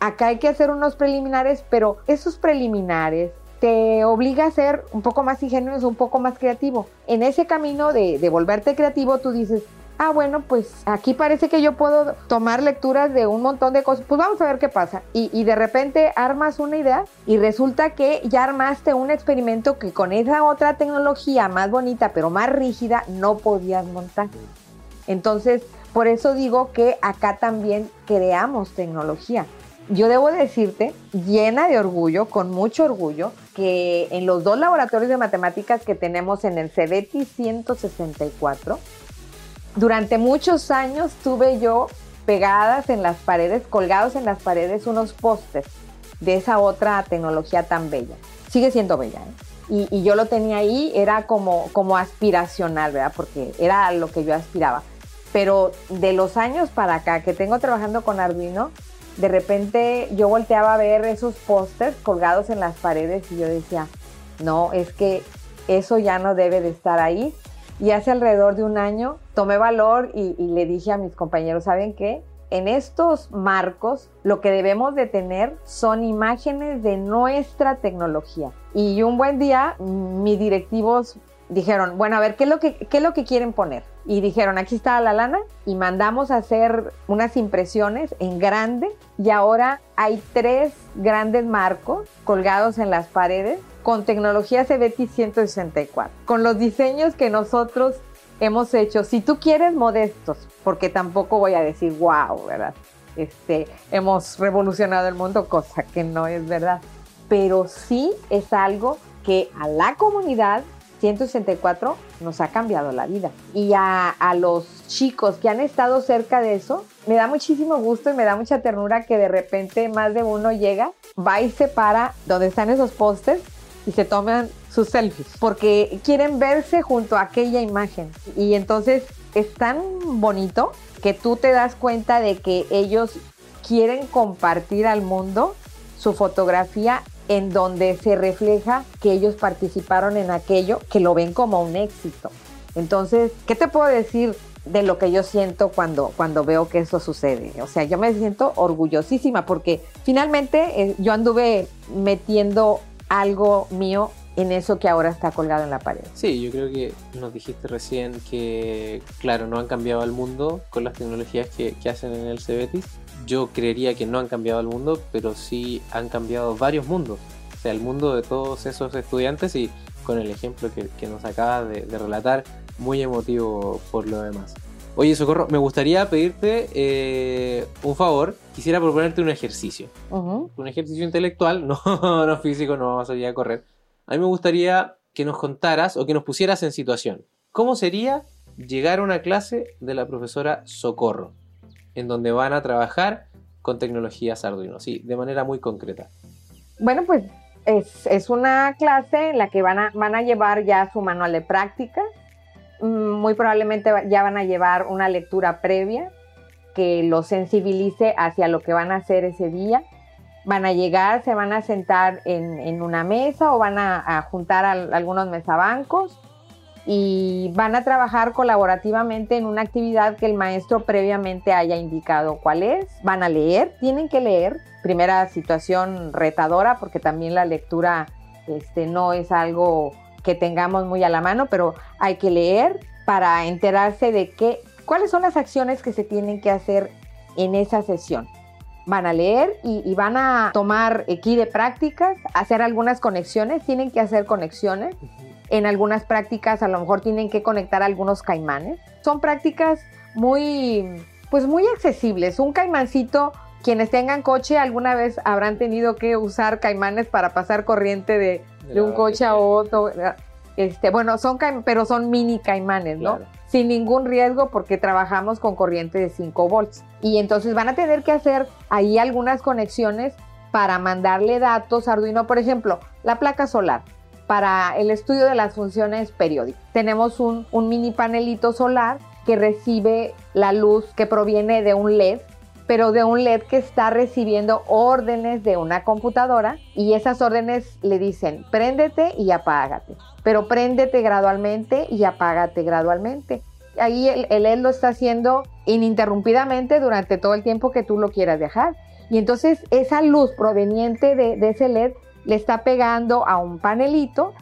C: acá hay que hacer unos preliminares, pero esos preliminares te obliga a ser un poco más ingenioso, un poco más creativo. En ese camino de, de volverte creativo, tú dices, ah, bueno, pues aquí parece que yo puedo tomar lecturas de un montón de cosas, pues vamos a ver qué pasa. Y, de repente armas una idea y resulta que ya armaste un experimento que con esa otra tecnología más bonita, pero más rígida, no podías montar. Entonces, por eso digo que acá también creamos tecnología. Yo debo decirte, llena de orgullo, con mucho orgullo, que en los dos laboratorios de matemáticas que tenemos en el CEBETI 164, durante muchos años tuve yo pegadas en las paredes, colgados en las paredes, unos pósters de esa otra tecnología tan bella. Sigue siendo bella, ¿eh? y, y, yo lo tenía ahí, era como, como aspiracional, ¿verdad? Porque era lo que yo aspiraba. Pero de los años para acá que tengo trabajando con Arduino, de repente yo volteaba a ver esos pósters colgados en las paredes y yo decía, no, es que eso ya no debe de estar ahí. Y hace alrededor de un año tomé valor y, le dije a mis compañeros, ¿saben qué? En estos marcos lo que debemos de tener son imágenes de nuestra tecnología. Y un buen día mis directivos dijeron, bueno, a ver, ¿qué es lo que, qué es lo que quieren poner? Y dijeron, aquí está la lana y mandamos a hacer unas impresiones en grande y ahora hay tres grandes marcos colgados en las paredes con tecnología CBT 164, con los diseños que nosotros hemos hecho. Si tú quieres modestos, porque tampoco voy a decir, wow, ¿verdad? Este, hemos revolucionado el mundo, cosa que no es verdad. Pero sí es algo que a la comunidad 164 nos ha cambiado la vida. Y a, a, los chicos que han estado cerca de eso, me da muchísimo gusto y me da mucha ternura que de repente más de uno llega, va y se para donde están esos pósters y se toman sus selfies, porque quieren verse junto a aquella imagen. Y entonces es tan bonito que tú te das cuenta de que ellos quieren compartir al mundo su fotografía en donde se refleja que ellos participaron en aquello, que lo ven como un éxito. Entonces, ¿qué te puedo decir de lo que yo siento cuando, cuando veo que eso sucede? O sea, yo me siento orgullosísima porque finalmente eh, yo anduve metiendo algo mío en eso que ahora está colgado en la pared.
A: Sí, yo creo que nos dijiste recién que, claro, no han cambiado el mundo con las tecnologías que, que hacen en el Cebetis, yo creería que no han cambiado el mundo, pero sí han cambiado varios mundos. O sea, el mundo de todos esos estudiantes y con el ejemplo que, que nos acaba de, de, relatar, muy emotivo por lo demás. Oye, Socorro, me gustaría pedirte eh, un favor. Quisiera proponerte un ejercicio. Uh -huh. Un ejercicio intelectual, [LAUGHS] no, no físico, no vamos a salir a correr. A mí me gustaría que nos contaras o que nos pusieras en situación. ¿Cómo sería llegar a una clase de la profesora Socorro? En donde van a trabajar con tecnologías Arduino, sí, de manera muy concreta.
C: Bueno, pues es, una clase en la que van a, van a llevar ya su manual de prácticas, muy probablemente ya van a llevar una lectura previa que los sensibilice hacia lo que van a hacer ese día. Van a llegar, se van a sentar en, en una mesa o van a, juntar algunos mesabancos y van a trabajar colaborativamente en una actividad que el maestro previamente haya indicado cuál es. Van a leer, tienen que leer. Primera situación retadora porque también la lectura este, no es algo que tengamos muy a la mano, pero hay que leer para enterarse de qué, cuáles son las acciones que se tienen que hacer en esa sesión. Van a leer y, van a tomar aquí de prácticas, hacer algunas conexiones, tienen que hacer conexiones. En algunas prácticas a lo mejor tienen que conectar algunos caimanes. Son prácticas muy, pues muy accesibles. Un caimancito, quienes tengan coche alguna vez habrán tenido que usar caimanes para pasar corriente de, de un coche a otro. Este, bueno, son pero son mini caimanes, ¿no? Claro. Sin ningún riesgo porque trabajamos con corriente de 5 volts. Y entonces van a tener que hacer ahí algunas conexiones para mandarle datos a Arduino, por ejemplo, la placa solar para el estudio de las funciones periódicas. Tenemos un, mini panelito solar que recibe la luz que proviene de un LED, pero de un LED que está recibiendo órdenes de una computadora y esas órdenes le dicen préndete y apágate, pero préndete gradualmente y apágate gradualmente. Ahí el, LED lo está haciendo ininterrumpidamente durante todo el tiempo que tú lo quieras dejar. Y entonces esa luz proveniente de ese LED le está pegando a un panelito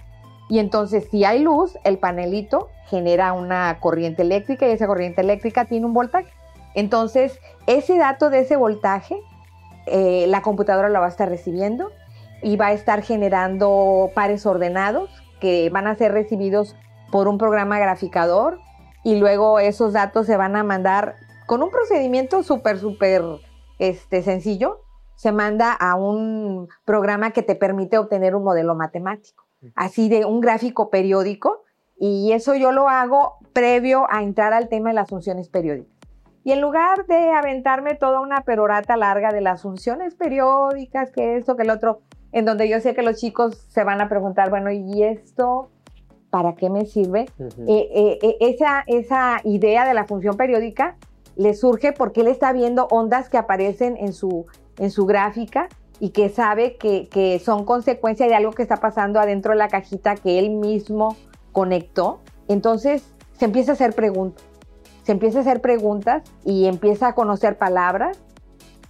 C: y entonces si hay luz, el panelito genera una corriente eléctrica y esa corriente eléctrica tiene un voltaje. Entonces, ese dato de ese voltaje, eh, la computadora lo va a estar recibiendo y va a estar generando pares ordenados que van a ser recibidos por un programa graficador y luego esos datos se van a mandar con un procedimiento súper, súper este, sencillo. Se manda a un programa que te permite obtener un modelo matemático, así de un gráfico periódico. Y eso yo lo hago previo a entrar al tema de las funciones periódicas. Y en lugar de aventarme toda una perorata larga de las funciones periódicas, que esto, que el otro, en donde yo sé que los chicos se van a preguntar, bueno, ¿y esto para qué me sirve? Eh, eh, eh, esa, esa idea de la función periódica le surge porque él está viendo ondas que aparecen en su, en su gráfica y que sabe que, que son consecuencia de algo que está pasando adentro de la cajita que él mismo conectó. Entonces se empieza a hacer preguntas se empieza a hacer preguntas y empieza a conocer palabras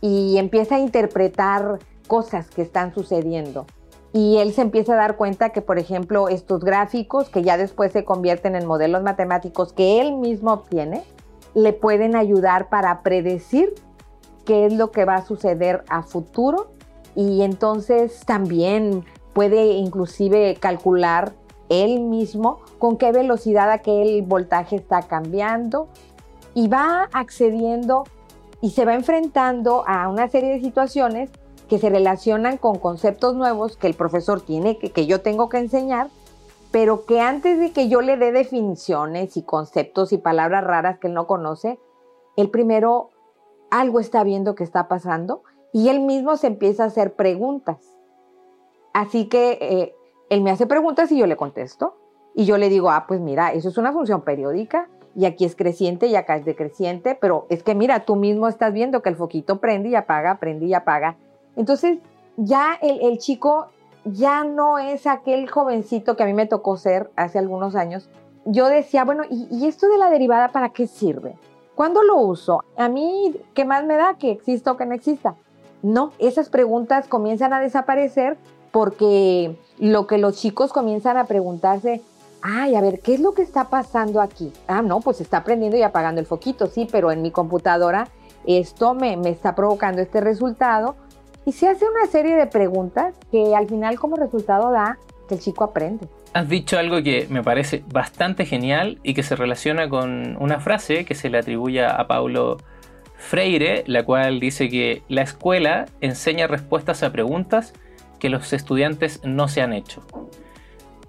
C: y empieza a interpretar cosas que están sucediendo. Y él se empieza a dar cuenta que, por ejemplo, estos gráficos, que ya después se convierten en modelos matemáticos que él mismo obtiene, le pueden ayudar para predecir qué es lo que va a suceder a futuro y entonces también puede inclusive calcular él mismo con qué velocidad aquel voltaje está cambiando y va accediendo y se va enfrentando a una serie de situaciones que se relacionan con conceptos nuevos que el profesor tiene, que, que yo tengo que enseñar, pero que antes de que yo le dé definiciones y conceptos y palabras raras que él no conoce, él primero algo está viendo que está pasando y él mismo se empieza a hacer preguntas. Así que eh, él me hace preguntas y yo le contesto. Y yo le digo, ah, pues mira, eso es una función periódica y aquí es creciente y acá es decreciente, pero es que mira, tú mismo estás viendo que el foquito prende y apaga, prende y apaga. Entonces, ya el, chico ya no es aquel jovencito que a mí me tocó ser hace algunos años. Yo decía, bueno, ¿y, ¿y esto de la derivada para qué sirve? ¿Cuándo lo uso? A mí, ¿qué más me da que exista o que no exista? No, esas preguntas comienzan a desaparecer porque lo que los chicos comienzan a preguntarse ay, a ver, ¿qué es lo que está pasando aquí? Ah, no, pues está prendiendo y apagando el foquito, sí, pero en mi computadora esto me, me está provocando este resultado. Y se hace una serie de preguntas que al final como resultado da que el chico aprende.
A: Has dicho algo que me parece bastante genial y que se relaciona con una frase que se le atribuye a Paulo Freire, la cual dice que la escuela enseña respuestas a preguntas que los estudiantes no se han hecho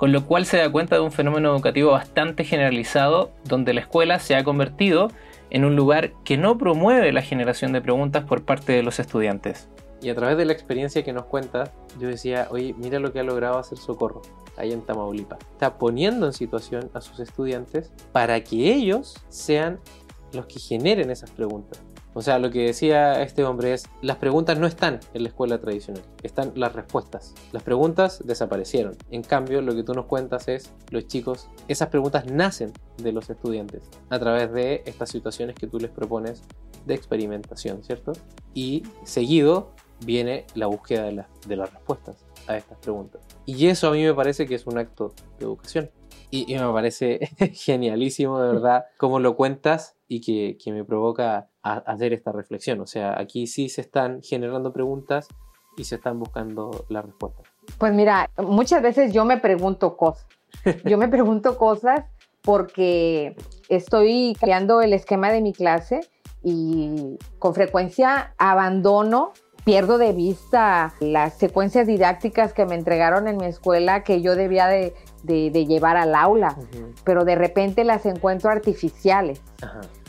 A: con lo cual se da cuenta de un fenómeno educativo bastante generalizado donde la escuela se ha convertido en un lugar que no promueve la generación de preguntas por parte de los estudiantes.
D: Y a través de la experiencia que nos cuenta, yo decía, oye, mira lo que ha logrado hacer Socorro, ahí en Tamaulipas. Está poniendo en situación a sus estudiantes para que ellos sean los que generen esas preguntas. O sea, lo que decía este hombre es, las preguntas no están en la escuela tradicional, están las respuestas. Las preguntas desaparecieron. En cambio, lo que tú nos cuentas es, los chicos, esas preguntas nacen de los estudiantes a través de estas situaciones que tú les propones de experimentación, ¿cierto? Y seguido viene la búsqueda de, de las respuestas a estas preguntas. Y eso a mí me parece que es un acto de educación. Y, me parece [LAUGHS] genialísimo, de verdad, cómo lo cuentas y que, que me provoca hacer esta reflexión. O sea, aquí sí se están generando preguntas y se están buscando las respuestas.
C: Pues mira, muchas veces yo me pregunto cosas. Yo me pregunto cosas porque estoy creando el esquema de mi clase y con frecuencia abandono, pierdo de vista las secuencias didácticas que me entregaron en mi escuela que yo debía de, llevar al aula, pero de repente las encuentro artificiales.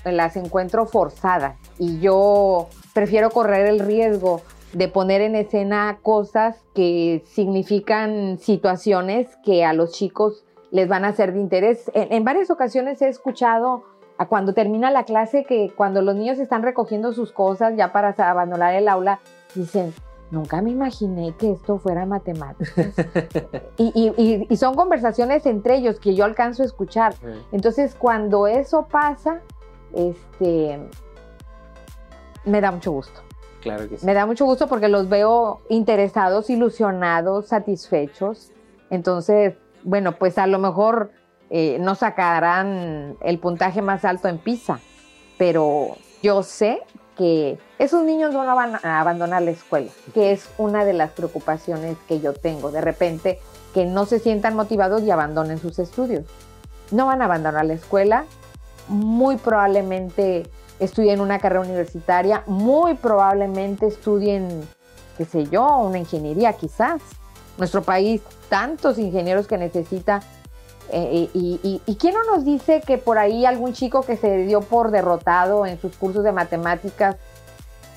C: Las encuentro forzadas y yo prefiero correr el riesgo de poner en escena cosas que significan situaciones que a los chicos les van a ser de interés. En, varias ocasiones he escuchado a cuando termina la clase que cuando los niños están recogiendo sus cosas ya para abandonar el aula, dicen, nunca me imaginé que esto fuera matemáticas. [LAUGHS] y, y, son conversaciones entre ellos que yo alcanzo a escuchar. Entonces, cuando eso pasa, este, me da mucho gusto.
A: Claro que sí.
C: Me da mucho gusto porque los veo interesados, ilusionados, satisfechos. Entonces, bueno, pues a lo mejor eh, no sacarán el puntaje más alto en PISA, pero yo sé que esos niños no van a abandonar la escuela, que es una de las preocupaciones que yo tengo. De repente, que no se sientan motivados y abandonen sus estudios. No van a abandonar la escuela, muy probablemente estudien una carrera universitaria, muy probablemente estudien, qué sé yo, una ingeniería quizás. Nuestro país, tantos ingenieros que necesita. Eh, y, y, quién no nos dice que por ahí algún chico que se dio por derrotado en sus cursos de matemáticas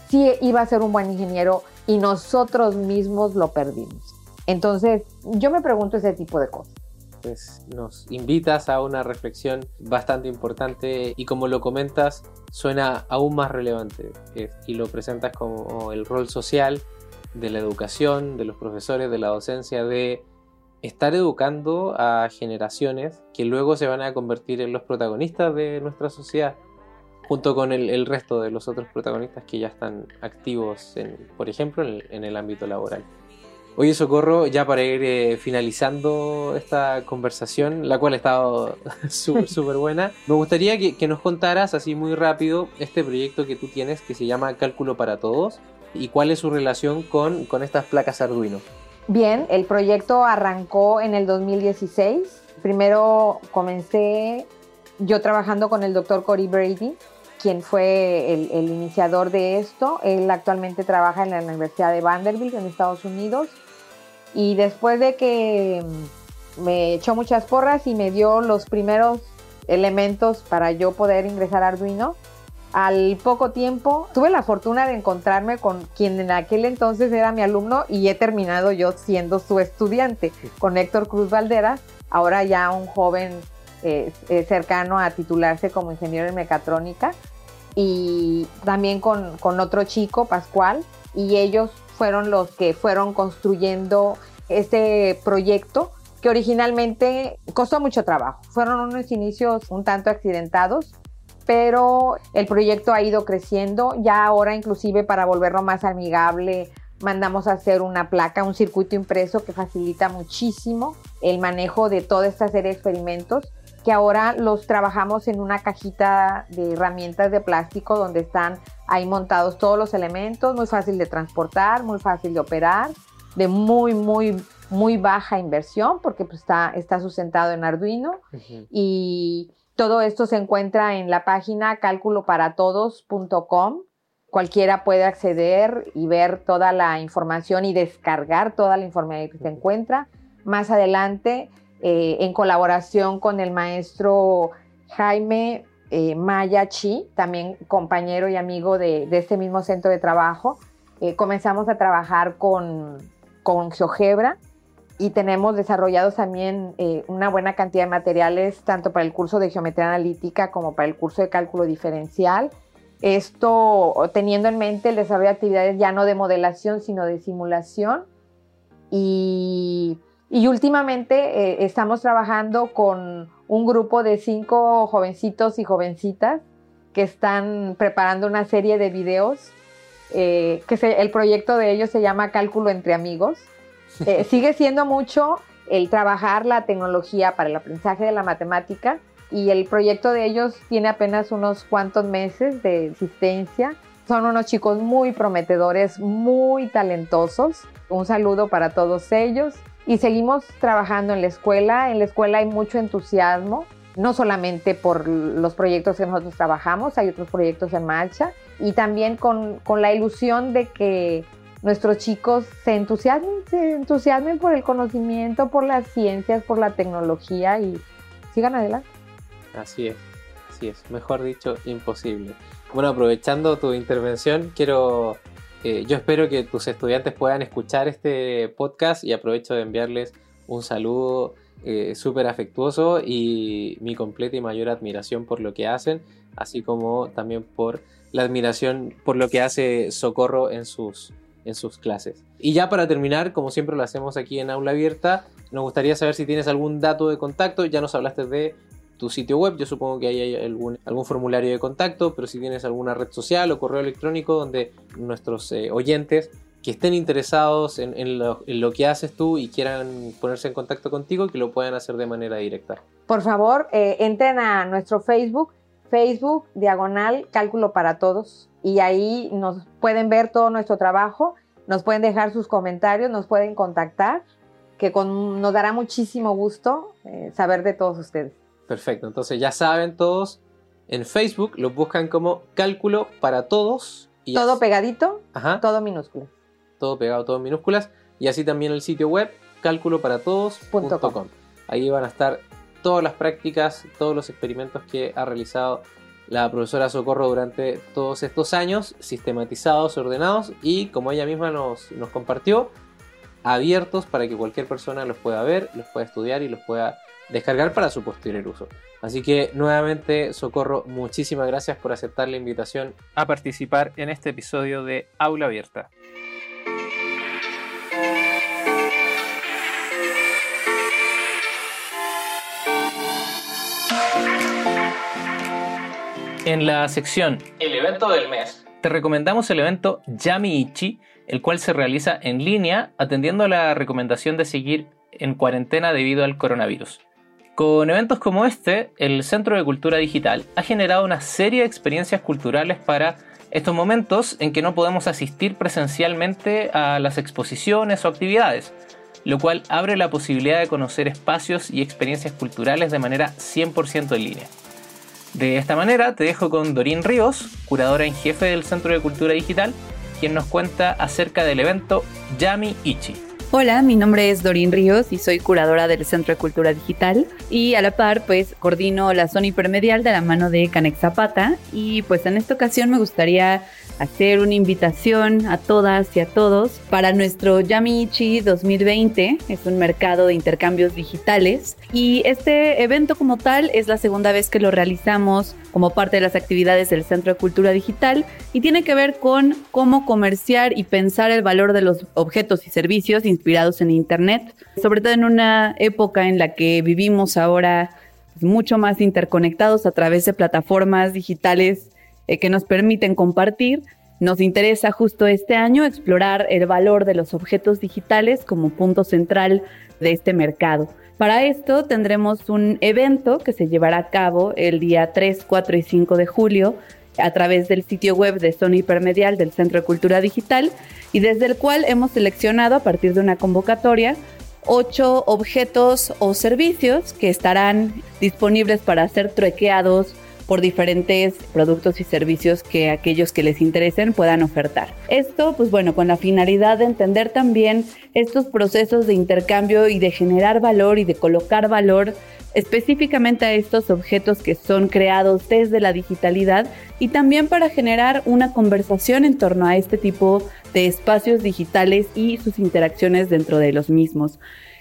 C: sí iba a ser un buen ingeniero y nosotros mismos lo perdimos? Entonces, yo me pregunto ese tipo de cosas.
A: Pues nos invitas a una reflexión bastante importante y como lo comentas, suena aún más relevante y lo presentas como el rol social de la educación, de los profesores, de la docencia, de estar educando a generaciones que luego se van a convertir en los protagonistas de nuestra sociedad, junto con el, resto de los otros protagonistas que ya están activos, en, por ejemplo, en el ámbito laboral. Oye, Socorro, ya para ir eh, finalizando esta conversación, la cual ha estado [LAUGHS] súper [LAUGHS] buena, me gustaría que, nos contaras así muy rápido este proyecto que tú tienes que se llama Cálculo para Todos y cuál es su relación con, con estas placas Arduino.
C: Bien, el proyecto arrancó en el 2016. Primero comencé yo trabajando con el doctor Cory Brady, quien fue el, el, iniciador de esto. Él actualmente trabaja en la Universidad de Vanderbilt en Estados Unidos y después de que me echó muchas porras y me dio los primeros elementos para yo poder ingresar a Arduino, al poco tiempo tuve la fortuna de encontrarme con quien en aquel entonces era mi alumno y he terminado yo siendo su estudiante, con Héctor Cruz Valderas, ahora ya un joven eh, eh, cercano a titularse como ingeniero en mecatrónica, y también con, con otro chico, Pascual, y ellos fueron los que fueron construyendo este proyecto que originalmente costó mucho trabajo. Fueron unos inicios un tanto accidentados, pero el proyecto ha ido creciendo. Ya ahora inclusive para volverlo más amigable, mandamos a hacer una placa, un circuito impreso que facilita muchísimo el manejo de toda esta serie de experimentos que ahora los trabajamos en una cajita de herramientas de plástico donde están ahí montados todos los elementos, muy fácil de transportar, muy fácil de operar, de muy, muy, muy baja inversión porque pues, está, está sustentado en Arduino y todo esto se encuentra en la página cálculoparatodos.com. Cualquiera puede acceder y ver toda la información y descargar toda la información que se encuentra. Más adelante eh, en colaboración con el maestro Jaime eh, Maya Chi, también compañero y amigo de, este mismo centro de trabajo. Eh, comenzamos a trabajar con, con GeoGebra y tenemos desarrollados también una buena cantidad de materiales tanto para el curso de geometría analítica como para el curso de cálculo diferencial. Esto teniendo en mente el desarrollo de actividades ya no de modelación, sino de simulación. Y y últimamente eh, estamos trabajando con un grupo de cinco jovencitos y jovencitas que están preparando una serie de videos, eh, que el proyecto de ellos se llama Cálculo entre Amigos. Eh, sigue siendo mucho el trabajar la tecnología para el aprendizaje de la matemática y el proyecto de ellos tiene apenas unos cuantos meses de existencia. Son unos chicos muy prometedores, muy talentosos. Un saludo para todos ellos y seguimos trabajando en la escuela. En la escuela hay mucho entusiasmo, no solamente por los proyectos que nosotros trabajamos, hay otros proyectos en marcha y también con, con la ilusión de que nuestros chicos se entusiasmen, se entusiasmen por el conocimiento, por las ciencias, por la tecnología y sigan adelante.
A: Así es, así es, mejor dicho, imposible. Bueno, aprovechando tu intervención, quiero eh, yo espero que tus estudiantes puedan escuchar este podcast y aprovecho de enviarles un saludo eh, súper afectuoso y mi completa y mayor admiración por lo que hacen, así como también por la admiración por lo que hace Socorro en sus, en sus clases. Y ya para terminar, como siempre lo hacemos aquí en Aula Abierta, nos gustaría saber si tienes algún dato de contacto, ya nos hablaste de
D: tu sitio web, yo supongo que ahí hay algún, algún formulario de contacto, pero si tienes alguna red social o correo electrónico donde nuestros eh, oyentes que estén interesados en, lo, que haces tú y quieran ponerse en contacto contigo, que lo puedan hacer de manera directa.
C: Por favor, eh, entren a nuestro Facebook, Facebook Diagonal Cálculo para Todos, y ahí nos pueden ver todo nuestro trabajo, nos pueden dejar sus comentarios, nos pueden contactar, que nos dará muchísimo gusto eh, saber de todos ustedes.
D: Perfecto, entonces ya saben todos, en Facebook lo buscan como Cálculo para Todos.
C: Y todo pegadito, todo minúsculo
D: todo pegado, todo en minúsculas, y así también el sitio web cálculoparatodos.com. Ahí van a estar todas las prácticas, todos los experimentos que ha realizado la profesora Socorro durante todos estos años, sistematizados, ordenados y como ella misma nos, nos compartió, abiertos para que cualquier persona los pueda ver, los pueda estudiar y los pueda descargar para su posterior uso. Así que nuevamente, Socorro, muchísimas gracias por aceptar la invitación
A: a participar en este episodio de Aula Abierta. En la sección El evento del mes, te recomendamos el evento Yami Ichi, el cual se realiza en línea atendiendo a la recomendación de seguir en cuarentena debido al coronavirus. Con eventos como este, el Centro de Cultura Digital ha generado una serie de experiencias culturales para estos momentos en que no podemos asistir presencialmente a las exposiciones o actividades, lo cual abre la posibilidad de conocer espacios y experiencias culturales de manera 100% en línea. De esta manera te dejo con Dorín Ríos, curadora en jefe del Centro de Cultura Digital, quien nos cuenta acerca del evento Yami Ichi.
E: Hola, mi nombre es Dorín Ríos y soy curadora del Centro de Cultura Digital y a la par pues coordino la zona hipermedial de la mano de Canex Zapata y pues en esta ocasión me gustaría hacer una invitación a todas y a todos para nuestro Yamiichi 2020. Es un mercado de intercambios digitales y este evento como tal es la segunda vez que lo realizamos como parte de las actividades del Centro de Cultura Digital y tiene que ver con cómo comerciar y pensar el valor de los objetos y servicios inspirados en Internet, sobre todo en una época en la que vivimos ahora mucho más interconectados a través de plataformas digitales eh, que nos permiten compartir. Nos interesa justo este año explorar el valor de los objetos digitales como punto central de este mercado. Para esto tendremos un evento que se llevará a cabo el día 3, 4 y 5 de julio a través del sitio web de Zona Hipermedial del Centro de Cultura Digital y desde el cual hemos seleccionado a partir de una convocatoria ocho objetos o servicios que estarán disponibles para ser truequeados por diferentes productos y servicios que aquellos que les interesen puedan ofertar. Esto, pues bueno, con la finalidad de entender también estos procesos de intercambio y de generar valor y de colocar valor específicamente a estos objetos que son creados desde la digitalidad y también para generar una conversación en torno a este tipo de espacios digitales y sus interacciones dentro de los mismos.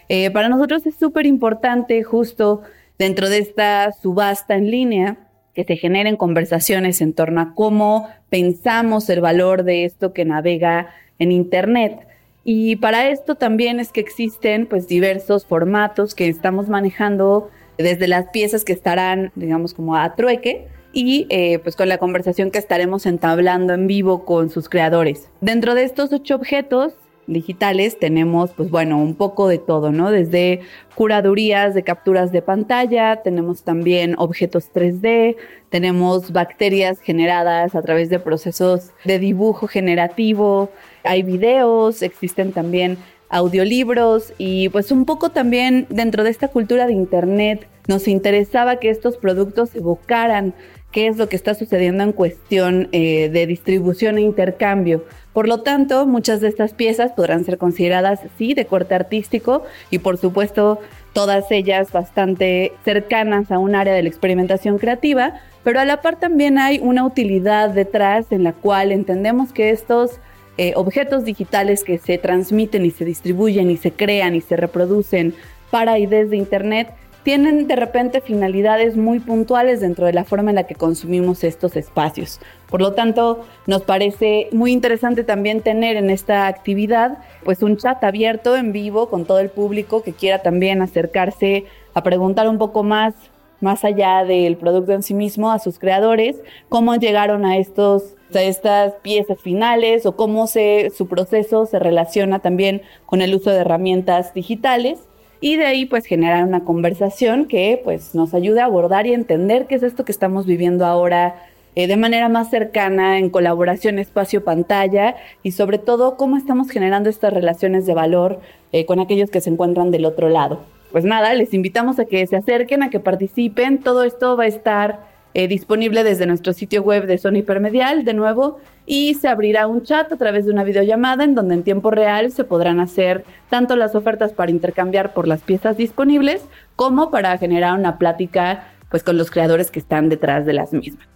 E: Eh, para nosotros es súper importante justo dentro de esta subasta en línea que se generen conversaciones en torno a cómo pensamos el valor de esto que navega en Internet. Y para esto también es que existen pues diversos formatos que estamos manejando desde las piezas que estarán, digamos, como a trueque y eh, pues con la conversación que estaremos entablando en vivo con sus creadores. Dentro de estos ocho objetos digitales tenemos, pues bueno, un poco de todo, ¿no? Desde curadurías de capturas de pantalla, tenemos también objetos 3D, tenemos bacterias generadas a través de procesos de dibujo generativo, hay videos, existen también audiolibros y pues un poco también dentro de esta cultura de Internet nos interesaba que estos productos evocaran qué es lo que está sucediendo en cuestión eh, de distribución e intercambio. Por lo tanto, muchas de estas piezas podrán ser consideradas, sí, de corte artístico y por supuesto todas ellas bastante cercanas a un área de la experimentación creativa, pero a la par también hay una utilidad detrás en la cual entendemos que estos eh, objetos digitales que se transmiten y se distribuyen y se crean y se reproducen para y desde Internet tienen de repente finalidades muy puntuales dentro de la forma en la que consumimos estos espacios. Por lo tanto, nos parece muy interesante también tener en esta actividad pues un chat abierto en vivo con todo el público que quiera también acercarse a preguntar un poco más más allá del producto en sí mismo, a sus creadores, cómo llegaron a estos a estas piezas finales o cómo se, su proceso se relaciona también con el uso de herramientas digitales y de ahí pues generar una conversación que pues nos ayude a abordar y entender qué es esto que estamos viviendo ahora eh, de manera más cercana, en colaboración espacio-pantalla y sobre todo cómo estamos generando estas relaciones de valor eh, con aquellos que se encuentran del otro lado. Pues nada, les invitamos a que se acerquen, a que participen. Todo esto va a estar eh, disponible desde nuestro sitio web de Sony Hipermedial, de nuevo, y se abrirá un chat a través de una videollamada en donde en tiempo real se podrán hacer tanto las ofertas para intercambiar por las piezas disponibles como para generar una plática pues con los creadores que están detrás de las mismas.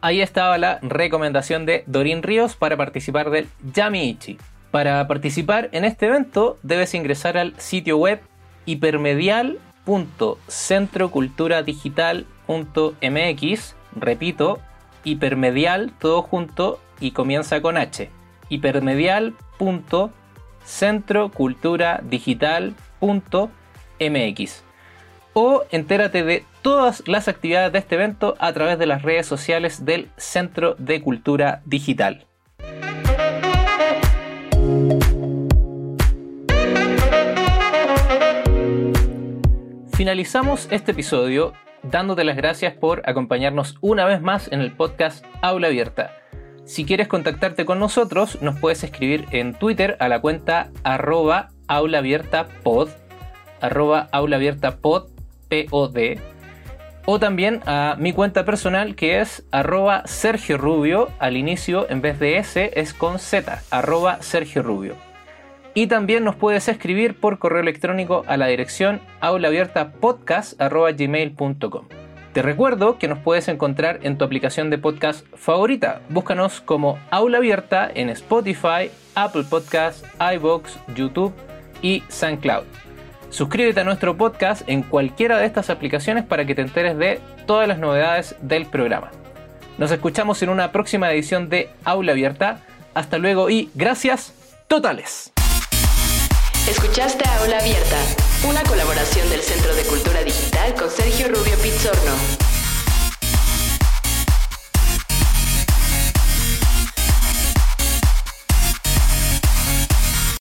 A: Ahí estaba la recomendación de Dorín Ríos para participar del Yamiichi. Para participar en este evento debes ingresar al sitio web hipermedial.centroculturadigital.mx, repito, hipermedial todo junto y comienza con H. hipermedial.centroculturadigital.mx o entérate de todas las actividades de este evento a través de las redes sociales del Centro de Cultura Digital. Finalizamos este episodio dándote las gracias por acompañarnos una vez más en el podcast Aula Abierta. Si quieres contactarte con nosotros, nos puedes escribir en Twitter a la cuenta arroba aulaabiertapod, arroba. O también a mi cuenta personal que es arroba Sergio Rubio. Al inicio, en vez de S, es con Z, arroba Sergio Rubio. Y también nos puedes escribir por correo electrónico a la dirección aulaabiertapodcast.gmail.com. Te recuerdo que nos puedes encontrar en tu aplicación de podcast favorita. Búscanos como Aula Abierta en Spotify, Apple Podcasts, iBox, YouTube y SoundCloud. Suscríbete a nuestro podcast en cualquiera de estas aplicaciones para que te enteres de todas las novedades del programa. Nos escuchamos en una próxima edición de Aula Abierta. Hasta luego y gracias totales.
B: Escuchaste Aula Abierta, una colaboración del Centro de Cultura Digital con Sergio Rubio Pizzorno.